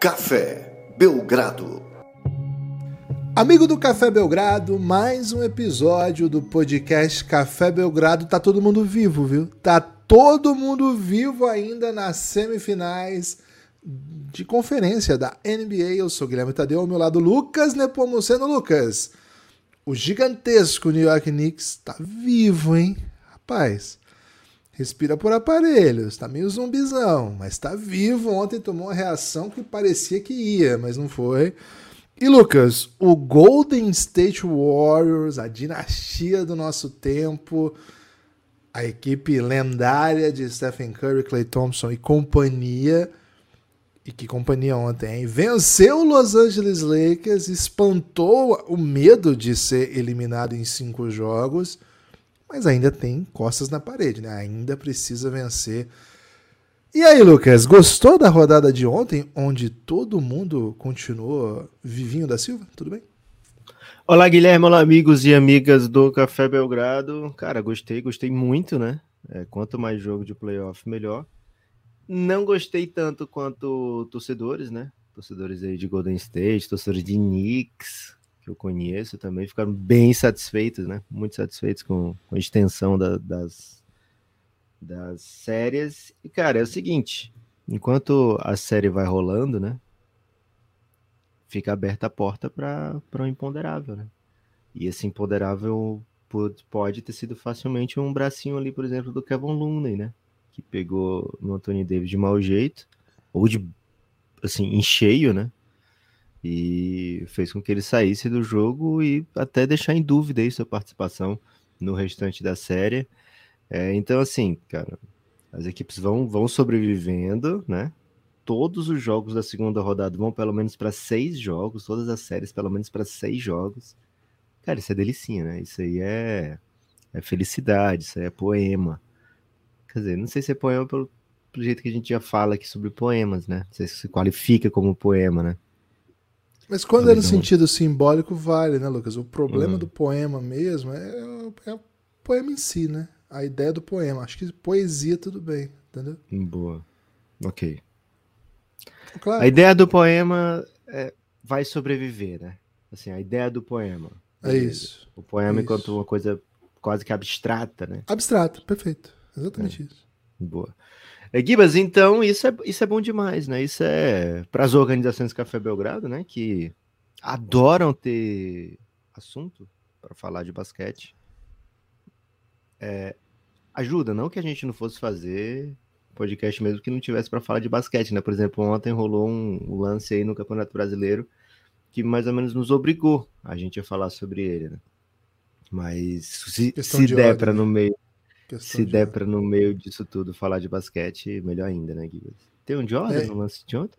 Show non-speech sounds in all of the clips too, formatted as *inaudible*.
Café Belgrado. Amigo do Café Belgrado, mais um episódio do podcast Café Belgrado. Tá todo mundo vivo, viu? Tá todo mundo vivo ainda nas semifinais de conferência da NBA. Eu sou Guilherme Tadeu, ao meu lado Lucas Nepomuceno. Lucas, o gigantesco New York Knicks tá vivo, hein? Rapaz, respira por aparelhos, tá meio zumbizão, mas tá vivo. Ontem tomou uma reação que parecia que ia, mas não foi. E Lucas, o Golden State Warriors, a dinastia do nosso tempo, a equipe lendária de Stephen Curry, Clay Thompson e companhia, e que companhia ontem, hein? Venceu o Los Angeles Lakers, espantou o medo de ser eliminado em cinco jogos, mas ainda tem costas na parede, né? Ainda precisa vencer. E aí, Lucas, gostou da rodada de ontem, onde todo mundo continuou vivinho da Silva? Tudo bem? Olá, Guilherme, olá, amigos e amigas do Café Belgrado. Cara, gostei, gostei muito, né? É, quanto mais jogo de playoff, melhor. Não gostei tanto quanto torcedores, né? Torcedores aí de Golden State, torcedores de Knicks, eu conheço também, ficaram bem satisfeitos, né? Muito satisfeitos com, com a extensão da, das, das séries. E, cara, é o seguinte: enquanto a série vai rolando, né? Fica aberta a porta para um imponderável, né? E esse imponderável pode, pode ter sido facilmente um bracinho ali, por exemplo, do Kevin Looney, né? que pegou no Anthony Davis de mau jeito, ou de assim, em cheio, né? E fez com que ele saísse do jogo e até deixar em dúvida aí sua participação no restante da série. É, então, assim, cara, as equipes vão, vão sobrevivendo, né? Todos os jogos da segunda rodada vão pelo menos para seis jogos, todas as séries pelo menos para seis jogos. Cara, isso é delicinha, né? Isso aí é, é felicidade, isso aí é poema. Quer dizer, não sei se é poema pelo, pelo jeito que a gente já fala aqui sobre poemas, né? Não sei se se qualifica como poema, né? Mas quando é no sentido simbólico, vale, né, Lucas? O problema uhum. do poema mesmo é, é, o poema em si, né? A ideia do poema. Acho que poesia tudo bem, entendeu? Boa. Ok. Claro. A ideia do poema é, vai sobreviver, né? Assim, a ideia do poema. É isso. O poema é enquanto uma coisa quase que abstrata, né? Abstrata, perfeito. Exatamente é. isso. Boa. É, Gibas, então isso é, isso é bom demais, né? Isso é para as organizações Café Belgrado, né? Que adoram ter assunto para falar de basquete. É, ajuda, não que a gente não fosse fazer podcast mesmo que não tivesse para falar de basquete, né? Por exemplo, ontem rolou um lance aí no Campeonato Brasileiro que mais ou menos nos obrigou a gente a falar sobre ele, né? Mas se, se de der para no meio se der para no meio disso tudo falar de basquete, melhor ainda, né, Guilherme? Tem um Jordan é. no lance de ontem?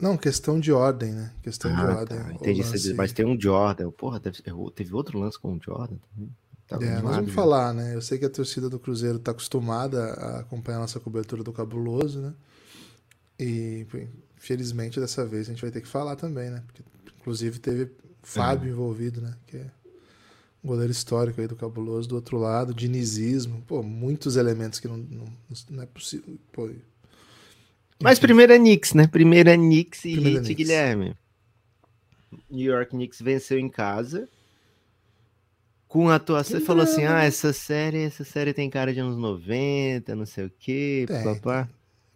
Não, questão de ordem, né? Questão ah, de tá. ordem. Tá. Entendi, lance... mas tem um Jordan. Porra, teve, teve outro lance com o Jordan também. Tá é, nós vamos falar, né? Eu sei que a torcida do Cruzeiro está acostumada a acompanhar a nossa cobertura do Cabuloso, né? E, felizmente, dessa vez a gente vai ter que falar também, né? Porque, inclusive, teve Fábio é. envolvido, né? Que é goleiro histórico aí do Cabuloso, do outro lado, dinizismo, pô, muitos elementos que não, não, não é possível. Pô, Mas primeiro é Knicks, né? Primeiro é Knicks e primeiro Heat, Guilherme. New York Knicks venceu em casa. Com a atuação, você falou assim: ah, essa série, essa série tem cara de anos 90, não sei o quê, tem, papá.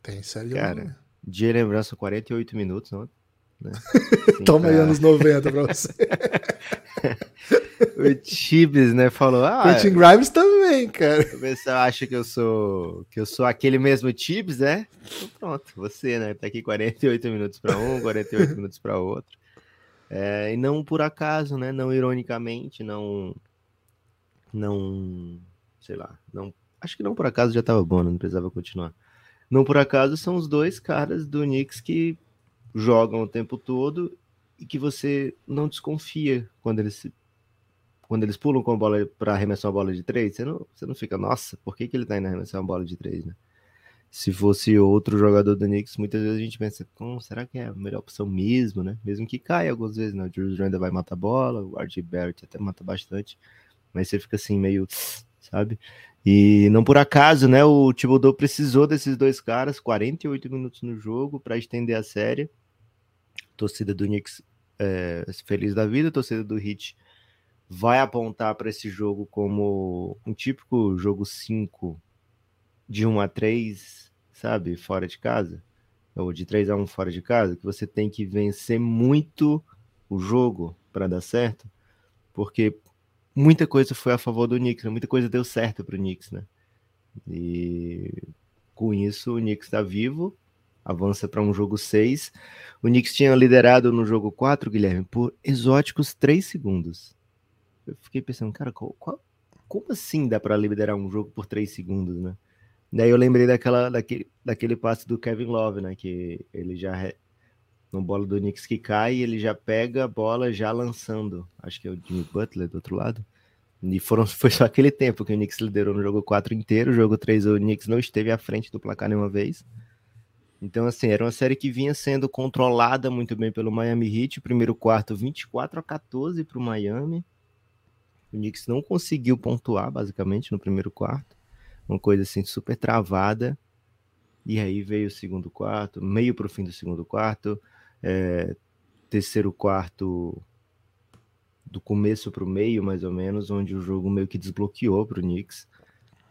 Tem, série Cara, de lembrança 48 minutos, não? Né? *laughs* Toma aí anos 90 pra você. *laughs* *laughs* o Tibbs, né, falou: "Ah, Quentin Grimes também, cara". O pessoal acha que eu sou que eu sou aquele mesmo Tibbs, né? Então, pronto, você, né, tá aqui 48 minutos para um, 48 minutos para outro. É, e não por acaso, né, não ironicamente, não não, sei lá, não, acho que não por acaso já tava bom, não precisava continuar. Não por acaso são os dois caras do Knicks que jogam o tempo todo e que você não desconfia quando eles quando eles pulam com a bola para arremessar uma bola de três, você não, você não fica, nossa, por que, que ele tá indo arremessar uma bola de três, né? Se fosse outro jogador do Knicks, muitas vezes a gente pensa, hum, será que é a melhor opção mesmo, né? Mesmo que caia algumas vezes, né? O Julius Randle vai matar a bola, o RJ Barrett até mata bastante, mas você fica assim meio, sabe? E não por acaso, né? O Thibodeau precisou desses dois caras, 48 minutos no jogo, para estender a série. torcida do Knicks é, feliz da vida, torcida do Heat vai apontar para esse jogo como um típico jogo 5 de 1 a 3, sabe, fora de casa, ou de 3 a 1 fora de casa, que você tem que vencer muito o jogo para dar certo, porque muita coisa foi a favor do Knicks, né? muita coisa deu certo para o Knicks, né? E com isso o Knicks está vivo, avança para um jogo 6. O Knicks tinha liderado no jogo 4, Guilherme, por exóticos 3 segundos. Eu fiquei pensando, cara, qual, qual, como assim dá para liderar um jogo por 3 segundos, né? Daí eu lembrei daquela, daquele, daquele passe do Kevin Love, né? Que ele já. No bola do Knicks que cai, ele já pega a bola já lançando. Acho que é o Jimmy Butler do outro lado. E foram, *laughs* foi só aquele tempo que o Knicks liderou no jogo 4 inteiro. O jogo 3, o Knicks não esteve à frente do placar nenhuma vez. Então, assim, era uma série que vinha sendo controlada muito bem pelo Miami Heat. Primeiro quarto, 24 a 14 para o Miami. O Knicks não conseguiu pontuar, basicamente, no primeiro quarto. Uma coisa assim super travada. E aí veio o segundo quarto, meio para o fim do segundo quarto, é, terceiro quarto do começo para o meio, mais ou menos, onde o jogo meio que desbloqueou para o Knicks.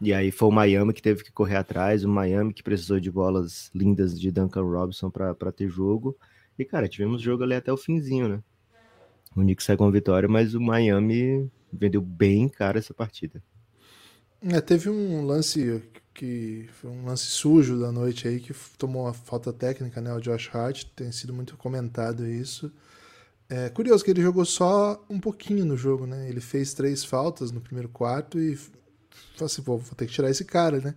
E aí foi o Miami que teve que correr atrás, o Miami que precisou de bolas lindas de Duncan Robinson para ter jogo. E, cara, tivemos jogo ali até o finzinho, né? O Knicks sai com vitória, mas o Miami vendeu bem cara essa partida. É, teve um lance que foi um lance sujo da noite aí que tomou uma falta técnica, né? O Josh Hart tem sido muito comentado isso. É curioso que ele jogou só um pouquinho no jogo, né? Ele fez três faltas no primeiro quarto e assim, vou, vou ter que tirar esse cara, né?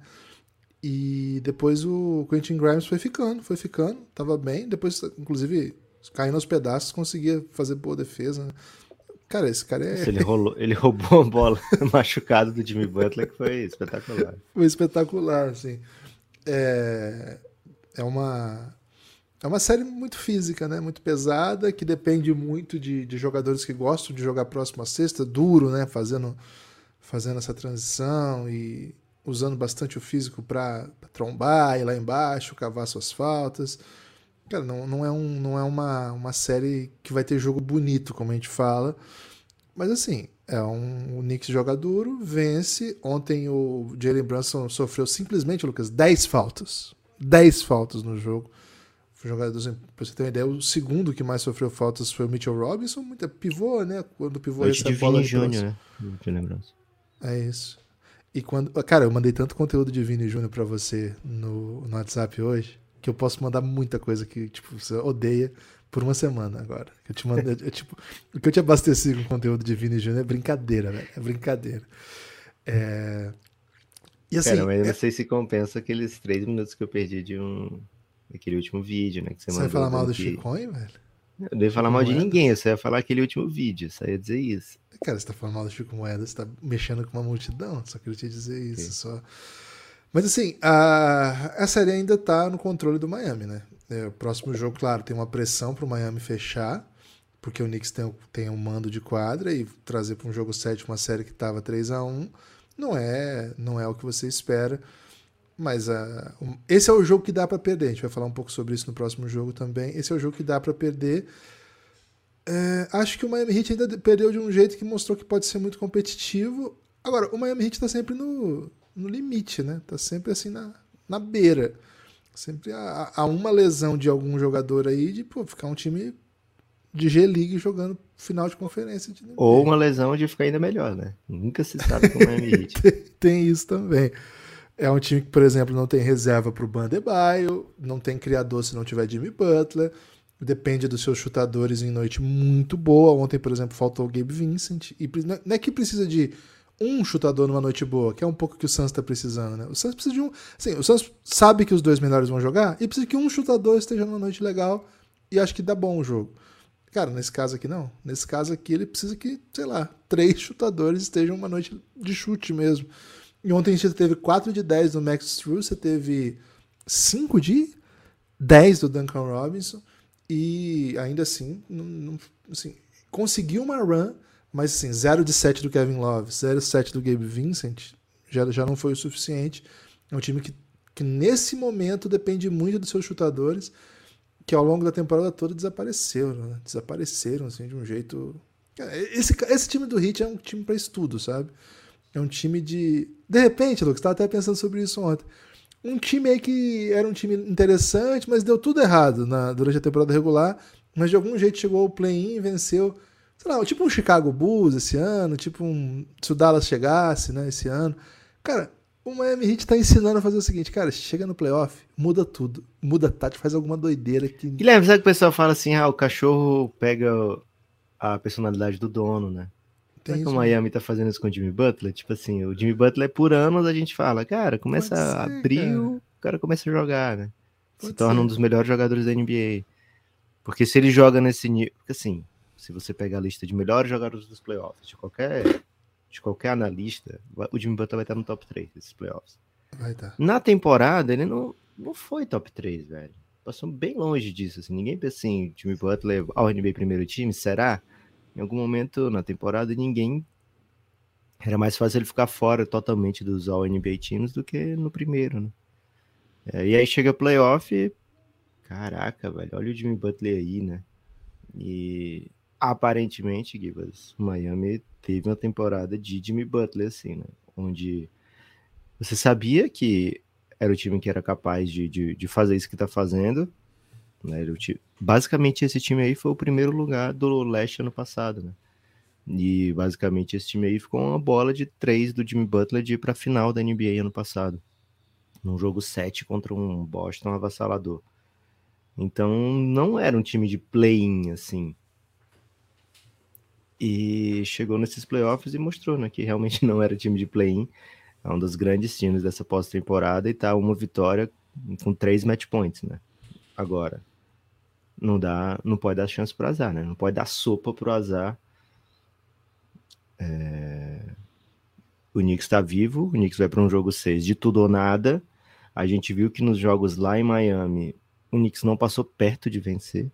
E depois o Quentin Grimes foi ficando, foi ficando, tava bem. Depois, inclusive, caindo aos pedaços, conseguia fazer boa defesa. Né? Cara, esse cara é. Ele, rolou, ele roubou a bola *laughs* machucado do Jimmy Butler, que foi espetacular. Foi espetacular, assim. É, é uma. É uma série muito física, né? Muito pesada, que depende muito de, de jogadores que gostam de jogar próximo à sexta, duro, né? Fazendo, fazendo essa transição e usando bastante o físico para trombar, ir lá embaixo, cavar suas faltas. Cara, não, não é, um, não é uma, uma série que vai ter jogo bonito, como a gente fala. Mas assim, é um o Knicks joga duro, vence. Ontem o Jalen Brunson sofreu simplesmente, Lucas, 10 faltas. 10 faltas no jogo. Jogador, pra você ter uma ideia, o segundo que mais sofreu faltas foi o Mitchell Robinson, muito pivô, né? Quando o pivô recebe a bola. Júnior, né? Jalen Brunson. É isso. E quando. Cara, eu mandei tanto conteúdo de Vini Júnior pra você no, no WhatsApp hoje que eu posso mandar muita coisa que, tipo, você odeia por uma semana agora. Eu te mando, *laughs* eu, tipo, o que eu te abasteci com conteúdo de Vini Júnior é brincadeira, velho. É brincadeira. É... E assim, Cara, mas eu não é... sei se compensa aqueles três minutos que eu perdi de um. daquele último vídeo, né? Que você, você vai falar mal do Chicoin, velho? Eu não ia falar mal de ninguém, eu só ia falar aquele último vídeo, só ia dizer isso. Cara, você tá falando mal do Chico Moeda, você tá mexendo com uma multidão, só queria te dizer isso. Okay. Só... Mas assim, a, a série ainda está no controle do Miami, né? É, o próximo jogo, claro, tem uma pressão para o Miami fechar, porque o Knicks tem, tem um mando de quadra e trazer para um jogo 7 uma série que estava 3 a 1 não é, não é o que você espera. Mas uh, um, esse é o jogo que dá para perder. A gente vai falar um pouco sobre isso no próximo jogo também. Esse é o jogo que dá para perder. É, acho que o Miami Heat ainda perdeu de um jeito que mostrou que pode ser muito competitivo. Agora, o Miami Heat está sempre no, no limite, né? Tá sempre assim na, na beira. Sempre há, há uma lesão de algum jogador aí de pô, ficar um time de G-League jogando final de conferência. De Ou uma lesão de ficar ainda melhor, né? Nunca se sabe como é *laughs* Heat. tem, tem isso também. É um time que, por exemplo, não tem reserva para o Bandebaio, não tem criador se não tiver Jimmy Butler, depende dos seus chutadores em noite muito boa. Ontem, por exemplo, faltou o Gabe Vincent. E não é que precisa de um chutador numa noite boa, que é um pouco que o Suns está precisando, né? O Suns precisa de um. Assim, o Suns sabe que os dois melhores vão jogar e precisa que um chutador esteja numa noite legal e acho que dá bom o jogo. Cara, nesse caso aqui não. Nesse caso aqui ele precisa que, sei lá, três *laughs* chutadores estejam uma noite de chute mesmo. E ontem gente teve 4 de 10 do Max Struz, você teve 5 de 10 do Duncan Robinson e ainda assim, não, não, assim conseguiu uma run mas assim, 0 de 7 do Kevin Love, 0 de 7 do Gabe Vincent, já, já não foi o suficiente. É um time que, que nesse momento depende muito dos seus chutadores, que ao longo da temporada toda desapareceram, né? desapareceram assim de um jeito. Esse, esse time do Heat é um time para estudo, sabe? É um time de. De repente, Lucas, estava até pensando sobre isso ontem. Um time aí que era um time interessante, mas deu tudo errado na, durante a temporada regular, mas de algum jeito chegou ao play-in venceu. Sei lá, tipo um Chicago Bulls esse ano, tipo um. Se o Dallas chegasse, né, esse ano. Cara, o Miami Heat tá ensinando a fazer o seguinte, cara, chega no playoff, muda tudo. Muda tática, faz alguma doideira que. Guilherme, sabe que o pessoal fala assim, ah, o cachorro pega a personalidade do dono, né? Tem Será que o Miami tá fazendo isso com o Jimmy Butler? Tipo assim, o Jimmy Butler por anos a gente fala, cara, começa ser, a abrir, o cara começa a jogar, né? Pode Se torna ser. um dos melhores jogadores da NBA. Porque se ele joga nesse nível. Porque assim, se você pegar a lista de melhores jogadores dos playoffs, de qualquer, de qualquer analista, o Jimmy Butler vai estar no top 3 desses playoffs. Vai estar. Na temporada, ele não, não foi top 3, velho. Passou bem longe disso. Assim. Ninguém pensa assim, Jimmy Butler ao NBA primeiro time, será? Em algum momento na temporada ninguém era mais fácil ele ficar fora totalmente dos All NBA Teams do que no primeiro, né? É, e aí chega playoff, e... caraca, velho, olha o Jimmy Butler aí, né? E aparentemente, Gibas, Miami teve uma temporada de Jimmy Butler, assim, né? Onde você sabia que era o time que era capaz de, de, de fazer isso que tá fazendo, né? Basicamente, esse time aí foi o primeiro lugar do leste ano passado, né? E basicamente esse time aí ficou uma bola de três do Jimmy Butler de ir para final da NBA ano passado. Num jogo 7 contra um Boston avassalador. Então não era um time de play-in assim. E chegou nesses playoffs e mostrou né, que realmente *laughs* não era time de play-in. É um dos grandes times dessa pós-temporada e tá uma vitória com três match points, né? Agora, não dá, não pode dar chance pro azar, né? Não pode dar sopa pro azar. É... O Knicks está vivo, o Knicks vai para um jogo 6 de tudo ou nada. A gente viu que nos jogos lá em Miami, o Knicks não passou perto de vencer,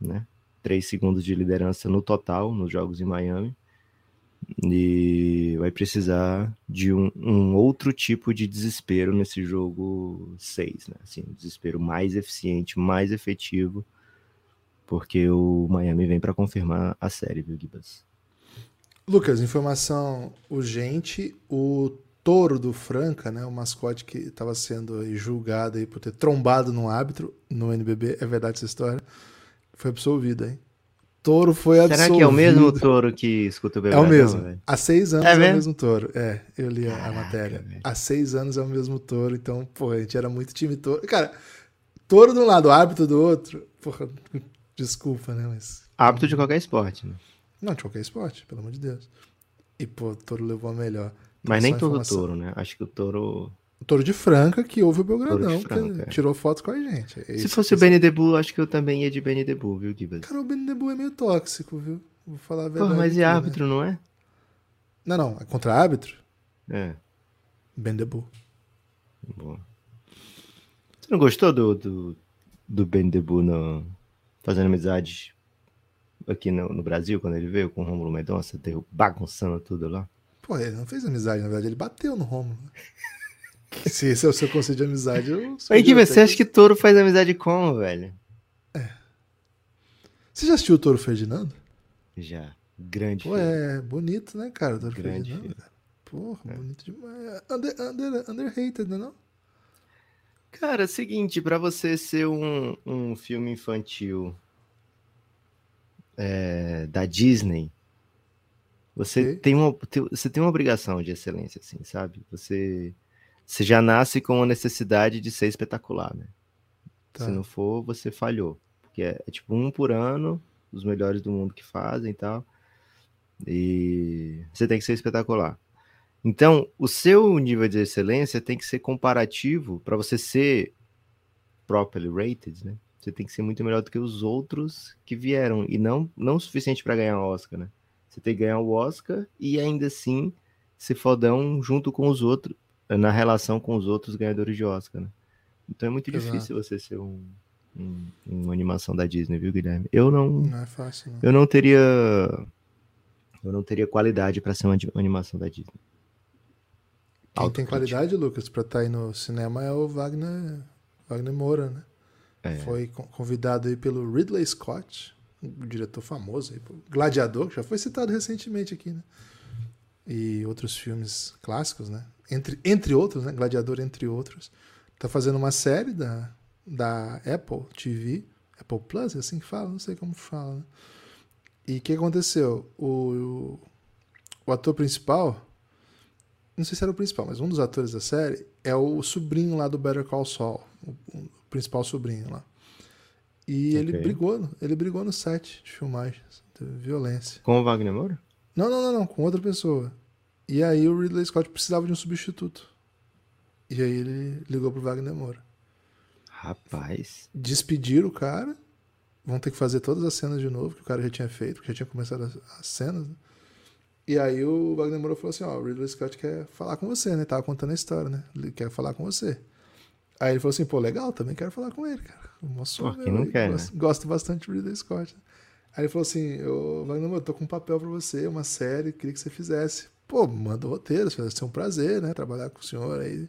né? Três segundos de liderança no total nos jogos em Miami. E vai precisar de um, um outro tipo de desespero nesse jogo 6, né? Assim, um desespero mais eficiente, mais efetivo porque o Miami vem para confirmar a série, viu, Gibas? Lucas, informação urgente: o touro do Franca, né, o mascote que estava sendo julgado aí por ter trombado num árbitro no NBB, é verdade essa história? Foi absolvido, hein? Touro foi absolvido. Será que é o mesmo touro que escuta o bebê? É o mesmo. Há seis anos é, é o mesmo touro. É, eu li Caraca, a matéria. Véio. Há seis anos é o mesmo touro, então, pô, a gente era muito time touro. Cara, touro de um lado, árbitro do outro. Porra, Desculpa, né? Mas. Hábito de qualquer esporte, né? Não, de qualquer esporte, pelo amor de Deus. E, pô, o touro levou a melhor. Mas nem todo touro, né? Acho que o touro. O touro de Franca que ouve o Belgradão, Franca, é. tirou fotos com a gente. É Se fosse o Benny Debu, acho que eu também ia de Benny Debu, viu, Gibas? Cara, o Benny Debu é meio tóxico, viu? Vou falar a verdade. Pô, mas e árbitro, né? não é? Não, não. É contra árbitro? É. Ben Debu. Boa. Você não gostou do, do, do Ben Debu no, fazendo amizade aqui no, no, Brasil, quando ele veio com o Romulo Mendonça, bagunçando tudo lá. Pô, ele não fez amizade, na verdade, ele bateu no Romulo. Se esse é o seu conceito de amizade, eu Aí que você acha que Toro faz amizade como, velho? É. Você já assistiu o Toro Ferdinando? Já. Grande Pô, é bonito, né, cara, o Toro Grande Ferdinando. Filho. Porra, é. bonito demais. Under, under, underrated, não é não? Cara, é o seguinte, para você ser um, um filme infantil é, da Disney, você tem, uma, você tem uma obrigação de excelência, assim, sabe? Você, você já nasce com a necessidade de ser espetacular, né? Tá. Se não for, você falhou. Porque é, é, tipo um por ano, os melhores do mundo que fazem e tal. E você tem que ser espetacular. Então, o seu nível de excelência tem que ser comparativo para você ser properly rated, né? Você tem que ser muito melhor do que os outros que vieram e não não o suficiente para ganhar o Oscar, né? Você tem que ganhar o Oscar e ainda assim ser fodão junto com os outros na relação com os outros ganhadores de Oscar, né? Então é muito Exato. difícil você ser um, um, uma animação da Disney, viu, Guilherme? Eu não, não é fácil. Não. Eu não teria eu não teria qualidade para ser uma animação da Disney. Quem tem qualidade, Lucas, pra estar tá aí no cinema é o Wagner, Wagner Moura, né? É. Foi convidado aí pelo Ridley Scott, um diretor famoso aí, Gladiador, que já foi citado recentemente aqui, né? E outros filmes clássicos, né? Entre, entre outros, né? Gladiador, entre outros. Tá fazendo uma série da, da Apple TV, Apple Plus, é assim que fala? Não sei como fala, né? E o que aconteceu? O, o ator principal, não sei se era o principal, mas um dos atores da série é o sobrinho lá do Better Call Saul, o, principal sobrinho lá. E okay. ele brigou, ele brigou no set de filmagens, teve violência. Com o Wagner Moura? Não, não, não, não, com outra pessoa. E aí o Ridley Scott precisava de um substituto. E aí ele ligou pro Wagner Moura. Rapaz. Despediram o cara. Vão ter que fazer todas as cenas de novo, que o cara já tinha feito, porque já tinha começado as, as cenas. Né? E aí o Wagner Moura falou assim, ó, o Ridley Scott quer falar com você, né? Tava contando a história, né? Ele quer falar com você. Aí ele falou assim, pô, legal, também quero falar com ele, cara. Mostrou, pô, quem não quer, gosto, né? gosto bastante do Ridley Scott. Aí ele falou assim, eu, Wagner Moura, tô com um papel pra você, uma série, queria que você fizesse. Pô, manda o roteiro, vai ser um prazer, né? Trabalhar com o senhor aí.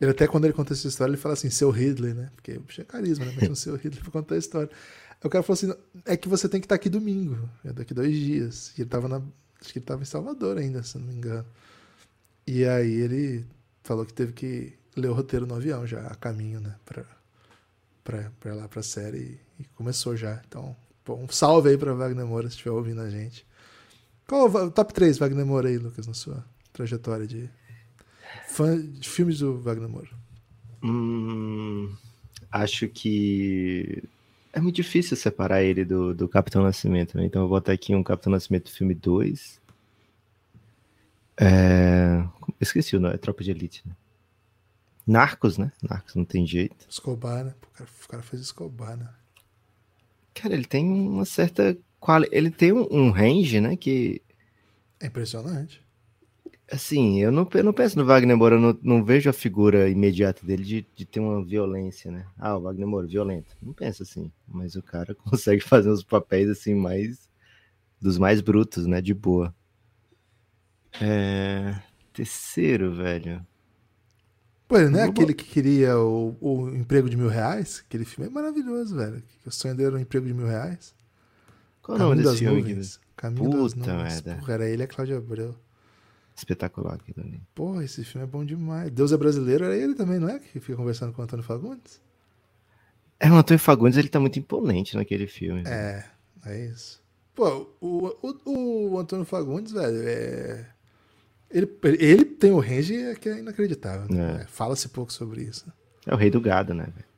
Ele até, quando ele conta essa história, ele fala assim, seu Ridley, né? Porque o bicho é carisma, né? Mas um seu *laughs* Ridley pra contar a história. Aí o cara falou assim, é que você tem que estar aqui domingo, é daqui dois dias. E ele tava na Acho que ele estava em Salvador ainda, se não me engano. E aí ele falou que teve que ler o roteiro no avião já, a caminho, né? Pra, pra, pra lá pra série. E, começou já. Então, um salve aí pra Wagner Moura, se estiver ouvindo a gente. Qual o top 3 Wagner Moura aí, Lucas, na sua trajetória de fã de filmes do Wagner Moura? Hum, acho que é muito difícil separar ele do, do Capitão Nascimento, né? Então eu vou botar aqui um Capitão Nascimento filme 2. É... Esqueci o nome, é Tropa de Elite, né? Narcos, né? Narcos não tem jeito. Escobar, né? O cara, o cara fez Escobar, né? Cara, ele tem uma certa qualidade. Ele tem um, um range, né? Que. É impressionante. Assim, eu não, eu não penso no Wagner Moura, eu não, não vejo a figura imediata dele de, de ter uma violência, né? Ah, o Wagner Moura, violento. Não penso assim, mas o cara *laughs* consegue fazer uns papéis assim mais dos mais brutos, né? De boa. É... Terceiro, velho. Pô, ele não é aquele que queria o, o emprego de mil reais? Aquele filme é maravilhoso, velho. O sonho dele era um emprego de mil reais. Qual o nome desse filme? Nuvens. Caminho Puta das nuvens. merda. Porra, era ele e a Cláudia Abreu. Espetacular aquilo ali. Pô, esse filme é bom demais. Deus é brasileiro, era ele também, não é? Que fica conversando com o Antônio Fagundes? É, o Antônio Fagundes, ele tá muito imponente naquele filme. É, é isso. Pô, o, o, o Antônio Fagundes, velho, é... Ele, ele tem o range que é inacreditável. Né? É. Fala-se pouco sobre isso. É o rei do gado, né, velho?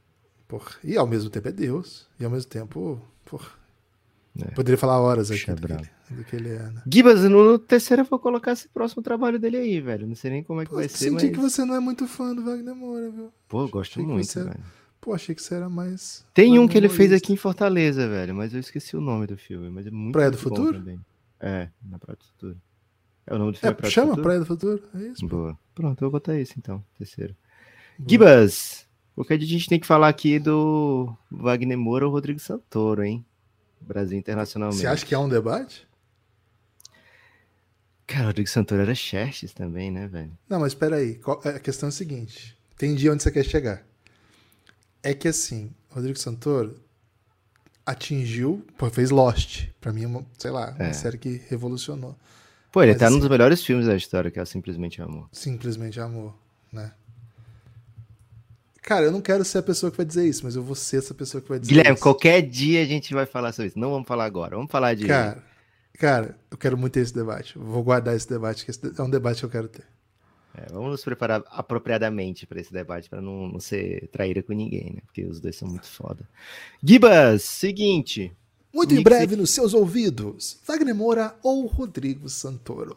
Porra. E ao mesmo tempo é Deus. E ao mesmo tempo, porra. É. Poderia falar horas aqui do que, ele, do que, ele, é, né? Gibas, no terceiro eu vou colocar esse próximo trabalho dele aí, velho. Não sei nem como é que Pô, vai ser, mas... que você não é muito fã do Wagner Moura, viu? Pô, gosto achei muito, velho. Pô, achei que você era mais... Tem um que ele fez aqui em Fortaleza, velho, mas eu esqueci o nome do filme, mas é muito Praia do Futuro? Também. É, na Praia do Futuro. É o nome do filme é, Praia chama do Futuro? Praia do Futuro, é isso. Boa. Pronto, eu vou botar esse então, terceiro. Boa. Gibas, porque a gente tem que falar aqui do Wagner Moura ou Rodrigo Santoro, hein? Brasil internacionalmente. Você acha que há um debate? Cara, o Rodrigo Santoro era Xerxes também, né, velho? Não, mas espera aí. A questão é a seguinte. Entendi onde você quer chegar. É que assim, Rodrigo Santoro atingiu, pô, fez Lost. Pra mim, é uma, sei lá, uma é. série que revolucionou. Pô, ele mas, tá assim, num dos melhores filmes da história, que é o Simplesmente Amor. Simplesmente Amor, né? Cara, eu não quero ser a pessoa que vai dizer isso, mas eu vou ser essa pessoa que vai dizer Guilherme, isso. qualquer dia a gente vai falar sobre isso. Não vamos falar agora, vamos falar de. Cara, cara eu quero muito ter esse debate. Eu vou guardar esse debate, que é um debate que eu quero ter. É, vamos nos preparar apropriadamente para esse debate, para não, não ser traíra com ninguém, né? Porque os dois são muito foda. Gibas, seguinte. Muito em breve nos seus ouvidos, Wagner Moura ou Rodrigo Santoro.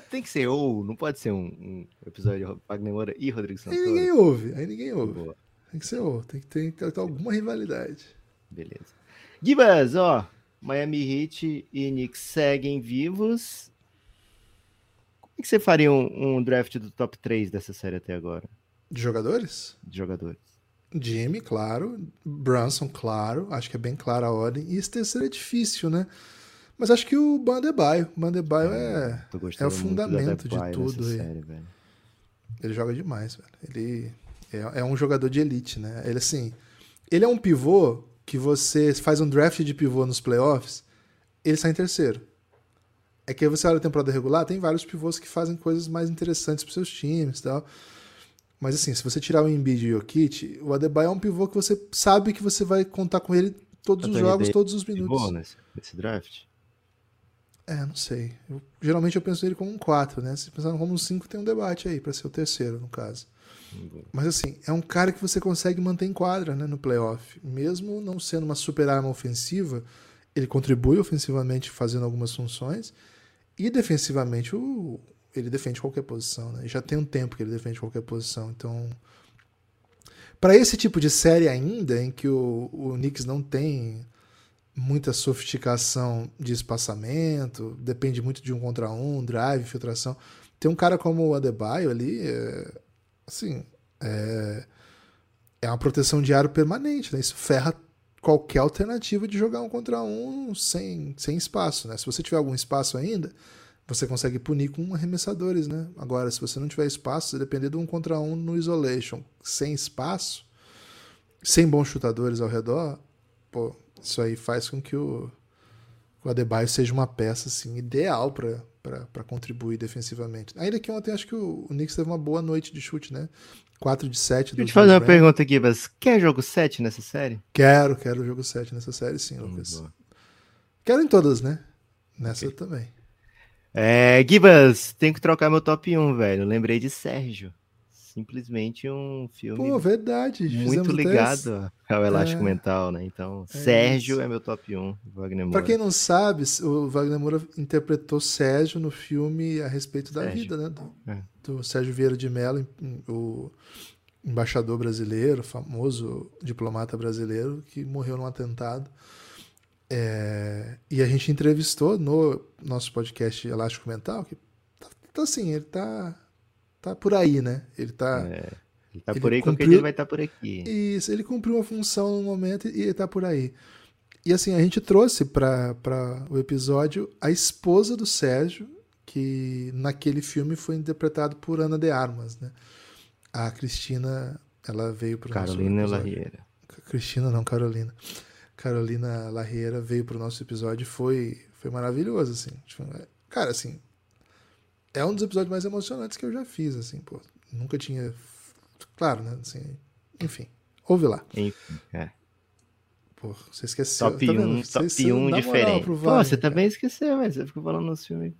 Tem que ser ou, não pode ser um, um episódio de Wagner Moura e Rodrigo Santoro. Aí ninguém ouve, aí ninguém ouve. Boa. Tem que ser ou, tem que ter, tem que ter alguma rivalidade. Beleza. Gibas, ó, Miami Heat e Knicks seguem vivos. Como é que você faria um, um, draft do top 3 dessa série até agora? De jogadores? De jogadores. Jimmy, claro. Brunson, claro. Acho que é bem clara a ordem. E esse terceiro é difícil, né? Mas acho que o Bandebaio. Bandebaio é, é, é o fundamento de tudo. Aí. Série, Ele joga demais, velho. Ele é, é um jogador de elite, né? Ele, assim, ele é um pivô que você faz um draft de pivô nos playoffs, ele sai em terceiro. É que aí você olha a temporada regular, tem vários pivôs que fazem coisas mais interessantes para seus times e tal. Mas assim, se você tirar o Embiid e o Jokic, o Adebayo é um pivô que você sabe que você vai contar com ele todos os jogos, todos os minutos. Pivô nesse, nesse draft? É, não sei. Eu, geralmente eu penso ele como um 4, né? Se pensar como um 5, tem um debate aí, para ser o terceiro, no caso. Mas assim, é um cara que você consegue manter em quadra né, no playoff. Mesmo não sendo uma super arma ofensiva, ele contribui ofensivamente fazendo algumas funções. E defensivamente, o, ele defende qualquer posição. Né? Já tem um tempo que ele defende qualquer posição. Então, para esse tipo de série ainda, em que o, o Knicks não tem muita sofisticação de espaçamento, depende muito de um contra um, drive, filtração. Tem um cara como o Adebayo ali, é, assim, é, é uma proteção de aro permanente, né? Isso ferra qualquer alternativa de jogar um contra um sem, sem espaço, né? Se você tiver algum espaço ainda, você consegue punir com arremessadores, né? Agora, se você não tiver espaço, se depender de um contra um no isolation, sem espaço, sem bons chutadores ao redor, pô, isso aí faz com que o, o Adebayo seja uma peça assim ideal para contribuir defensivamente. Ainda que ontem acho que o, o Knicks teve uma boa noite de chute, né? 4 de 7. Deixa eu te fazer uma pergunta aqui, mas quer jogo 7 nessa série? Quero, quero jogo 7 nessa série, sim, hum, Lucas. quero em todas, né? Nessa okay. também. É, Gibas, tenho que trocar meu top 1, velho. Lembrei de Sérgio simplesmente um filme Pô, verdade. muito ligado ao elástico é... mental, né? Então, é Sérgio isso. é meu top 1, Wagner Moura. Pra quem não sabe, o Wagner Moura interpretou Sérgio no filme a respeito da Sérgio. vida, né? Do, é. do, Sérgio Vieira de Mello, o embaixador brasileiro, famoso diplomata brasileiro, que morreu num atentado. É... e a gente entrevistou no nosso podcast Elástico Mental, que tá, tá assim, ele tá tá por aí, né? Ele tá. É, ele tá ele por aí, cumpriu, qualquer dia ele vai estar tá por aqui. Isso, ele cumpriu uma função no momento e ele tá por aí. E assim, a gente trouxe para o episódio a esposa do Sérgio, que naquele filme foi interpretado por Ana de Armas, né? A Cristina, ela veio para o Carolina Larriera. Cristina não, Carolina. Carolina Larriera veio para o nosso episódio e foi, foi maravilhoso, assim. Tipo, cara, assim, é um dos episódios mais emocionantes que eu já fiz, assim, pô. Nunca tinha. Claro, né? Assim, enfim, ouve lá. Enfim, é. Pô, você esqueceu. Top 1, um, top você, 1 um diferente. Pô, você também esqueceu, mas você ficou falando nos filmes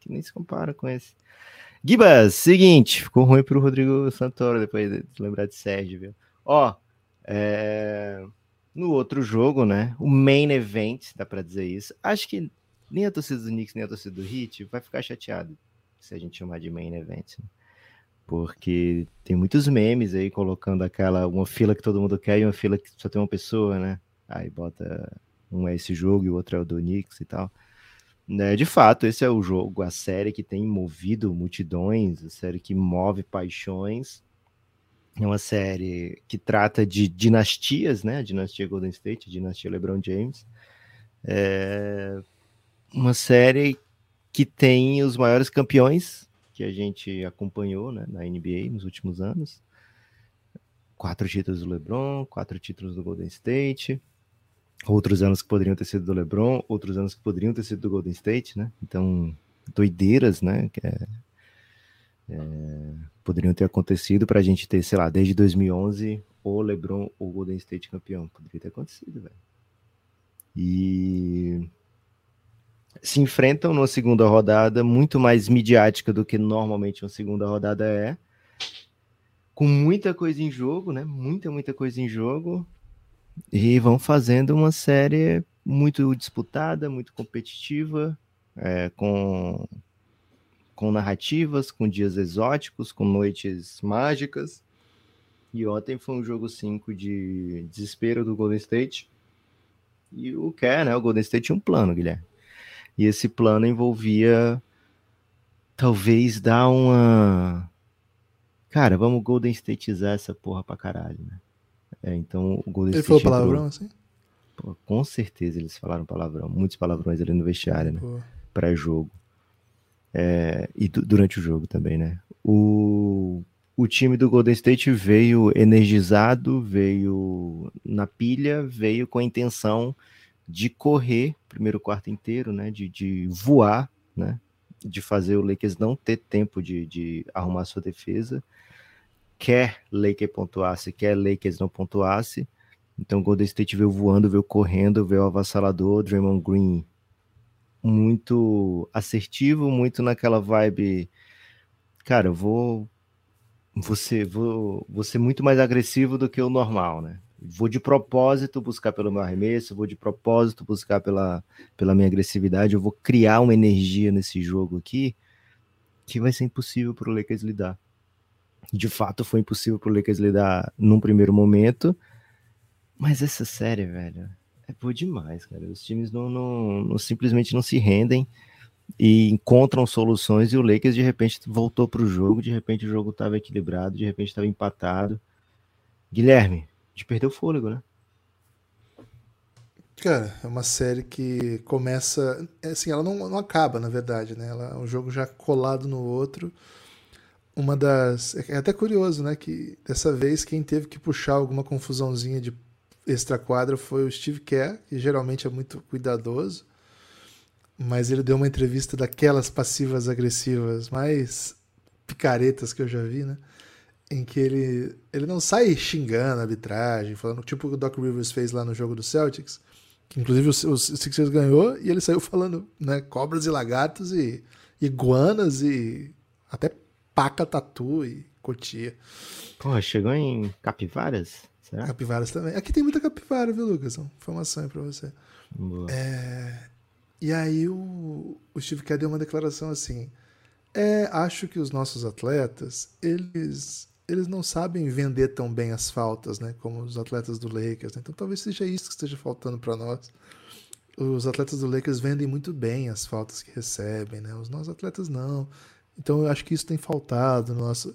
que nem se compara com esse. Gibas, seguinte, ficou ruim pro Rodrigo Santoro depois de lembrar de Sérgio, viu? Ó, é... no outro jogo, né? O main event, dá pra dizer isso. Acho que nem a torcida do Knicks, nem a torcida do Heat vai ficar chateado se a gente chamar de main event. Né? Porque tem muitos memes aí colocando aquela uma fila que todo mundo quer e uma fila que só tem uma pessoa, né? Aí bota um é esse jogo e o outro é o do Knicks e tal. Né, de fato, esse é o jogo, a série que tem movido multidões, a série que move paixões. É uma série que trata de dinastias, né? A dinastia Golden State, a dinastia LeBron James. É uma série que tem os maiores campeões que a gente acompanhou né, na NBA nos últimos anos. Quatro títulos do LeBron, quatro títulos do Golden State, outros anos que poderiam ter sido do LeBron, outros anos que poderiam ter sido do Golden State, né? Então, doideiras, né? É, é, poderiam ter acontecido para a gente ter, sei lá, desde 2011 o LeBron ou o Golden State campeão. Poderia ter acontecido, velho. E se enfrentam numa segunda rodada muito mais midiática do que normalmente uma segunda rodada é. Com muita coisa em jogo, né? Muita, muita coisa em jogo. E vão fazendo uma série muito disputada, muito competitiva, é, com, com narrativas, com dias exóticos, com noites mágicas. E ontem foi um jogo 5 de desespero do Golden State. E o que é, né? O Golden State tinha um plano, Guilherme. E esse plano envolvia talvez dar uma. Cara, vamos Golden Stateizar essa porra pra caralho, né? É, então o Golden Ele State. Ele falou palavrão assim? Pô, com certeza eles falaram palavrão, muitos palavrões ali no vestiário, né? Para jogo. É, e durante o jogo também, né? O, o time do Golden State veio energizado, veio na pilha, veio com a intenção de correr primeiro quarto inteiro, né? De, de voar, né? De fazer o Lakers não ter tempo de, de arrumar sua defesa. Quer Lakers pontuasse, quer Lakers não pontuasse. Então Golden State veio voando, veio correndo, veio avassalador, Draymond Green muito assertivo, muito naquela vibe. Cara, eu vou, ser, vou, vou ser muito mais agressivo do que o normal, né? Vou de propósito buscar pelo meu arremesso, vou de propósito buscar pela, pela minha agressividade, eu vou criar uma energia nesse jogo aqui que vai ser impossível para o Lakers lidar. De fato, foi impossível para o Lakers lidar num primeiro momento, mas essa série, velho, é boa demais, cara. Os times não, não, não, simplesmente não se rendem e encontram soluções e o Lakers de repente voltou para o jogo, de repente o jogo estava equilibrado, de repente estava empatado. Guilherme, de perder o fôlego, né? Cara, é uma série que começa. É assim, ela não, não acaba, na verdade, né? Ela é um jogo já colado no outro. Uma das. É até curioso, né? Que dessa vez quem teve que puxar alguma confusãozinha de extra-quadra foi o Steve Kerr, que geralmente é muito cuidadoso, mas ele deu uma entrevista daquelas passivas agressivas mais picaretas que eu já vi, né? Em que ele, ele não sai xingando a arbitragem, falando tipo o que o Doc Rivers fez lá no jogo do Celtics, que inclusive os, os Sixers ganhou e ele saiu *laughs* falando, né, cobras e lagartos e iguanas e até paca tatu e cotia. Porra, chegou em capivaras? Será? Capivaras também. Aqui tem muita capivara, viu, Lucas? Informação aí pra você. É... E aí o, o Steve Kerr deu uma declaração assim. É, acho que os nossos atletas, eles eles não sabem vender tão bem as faltas, né, como os atletas do Lakers. Né? Então talvez seja isso que esteja faltando para nós. Os atletas do Lakers vendem muito bem as faltas que recebem, né? Os nossos atletas não. Então eu acho que isso tem faltado no nosso.